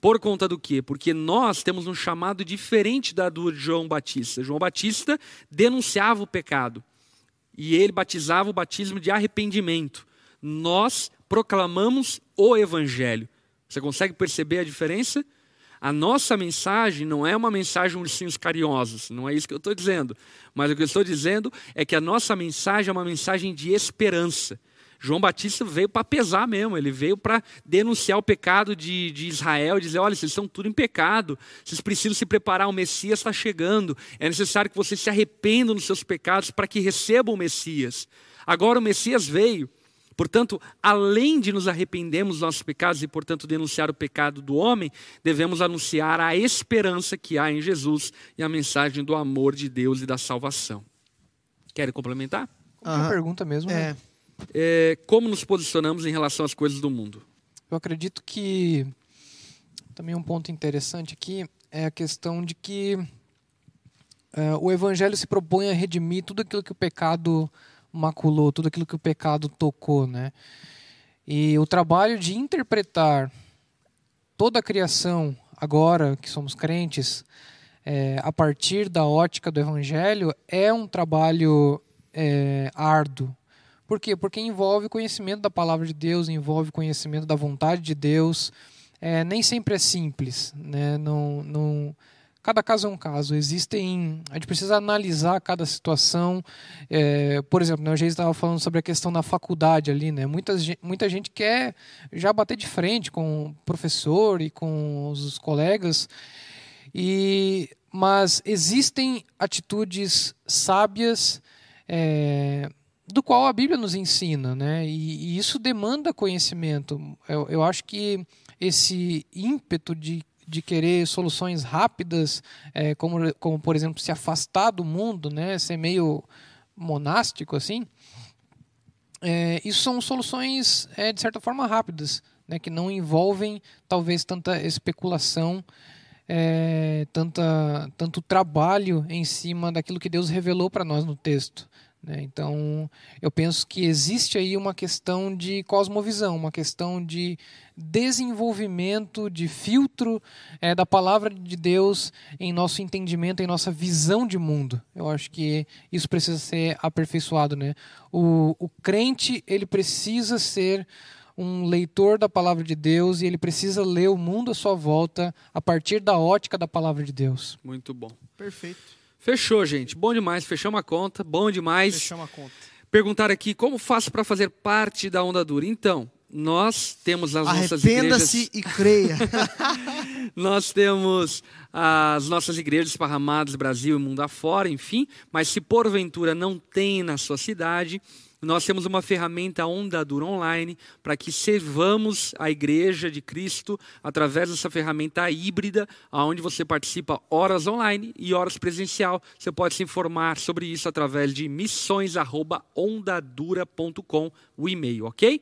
Por conta do quê? Porque nós temos um chamado diferente da do João Batista. João Batista denunciava o pecado e ele batizava o batismo de arrependimento. Nós proclamamos o evangelho. Você consegue perceber a diferença? A nossa mensagem não é uma mensagem ursinhos carinhosos, não é isso que eu estou dizendo. Mas o que eu estou dizendo é que a nossa mensagem é uma mensagem de esperança. João Batista veio para pesar mesmo, ele veio para denunciar o pecado de, de Israel, dizer: olha, vocês estão tudo em pecado, vocês precisam se preparar, o Messias está chegando, é necessário que vocês se arrependam dos seus pecados para que recebam o Messias. Agora o Messias veio, portanto, além de nos arrependermos dos nossos pecados e, portanto, denunciar o pecado do homem, devemos anunciar a esperança que há em Jesus e a mensagem do amor de Deus e da salvação. Querem complementar? Que é Aham. pergunta mesmo? né? É, É, como nos posicionamos em relação às coisas do mundo? Eu acredito que também um ponto interessante aqui é a questão de que eh, o evangelho se propõe a redimir tudo aquilo que o pecado maculou, tudo aquilo que o pecado tocou, né? E o trabalho de interpretar toda a criação agora que somos crentes eh, a partir da ótica do evangelho é um trabalho eh, árduo. Por quê? Porque envolve conhecimento da palavra de Deus, envolve conhecimento da vontade de Deus. É, nem sempre é simples, né? Não, não, cada caso é um caso. Existem, a gente precisa analisar cada situação. É, por exemplo, né, o Geis estava falando sobre a questão da faculdade ali, né? Muita, muita gente quer já bater de frente com o professor e com os colegas. E, mas existem atitudes sábias é, do qual a Bíblia nos ensina, né? E, e isso demanda conhecimento. Eu, eu acho que esse ímpeto de, de querer soluções rápidas, é, como, como por exemplo se afastar do mundo, né? Ser meio monástico assim. É, isso são soluções é, de certa forma rápidas, né? Que não envolvem talvez tanta especulação é, tanta, tanto trabalho em cima daquilo que Deus revelou para nós no texto. Né? Então, eu penso que existe aí uma questão de cosmovisão, uma questão de desenvolvimento, de filtro é, da palavra de Deus em nosso entendimento, em nossa visão de mundo. Eu acho que isso precisa ser aperfeiçoado. Né? O, o crente ele precisa ser um leitor da palavra de Deus e ele precisa ler o mundo à sua volta a partir da ótica da palavra de Deus. Muito bom. perfeito. Fechou, gente. Bom demais. Fechamos a conta. Bom demais. Fechamos a conta. Perguntar aqui como faço para fazer parte da onda dura. Então, nós temos as nossas Arrependa-se igrejas. e creia. Nós temos as nossas igrejas esparramadas Brasil e mundo afora, enfim. Mas se porventura não tem na sua cidade, nós temos uma ferramenta Onda Dura Online para que servamos a Igreja de Cristo através dessa ferramenta híbrida, onde você participa horas online e horas presencial. Você pode se informar sobre isso através de missões@ondadura.com, o e-mail, ok?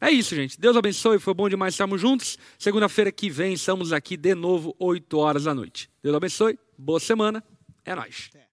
É isso, gente. Deus abençoe. Foi bom demais estarmos juntos. Segunda-feira que vem estamos aqui de novo, 8 horas da noite. Deus abençoe. Boa semana. É nóis.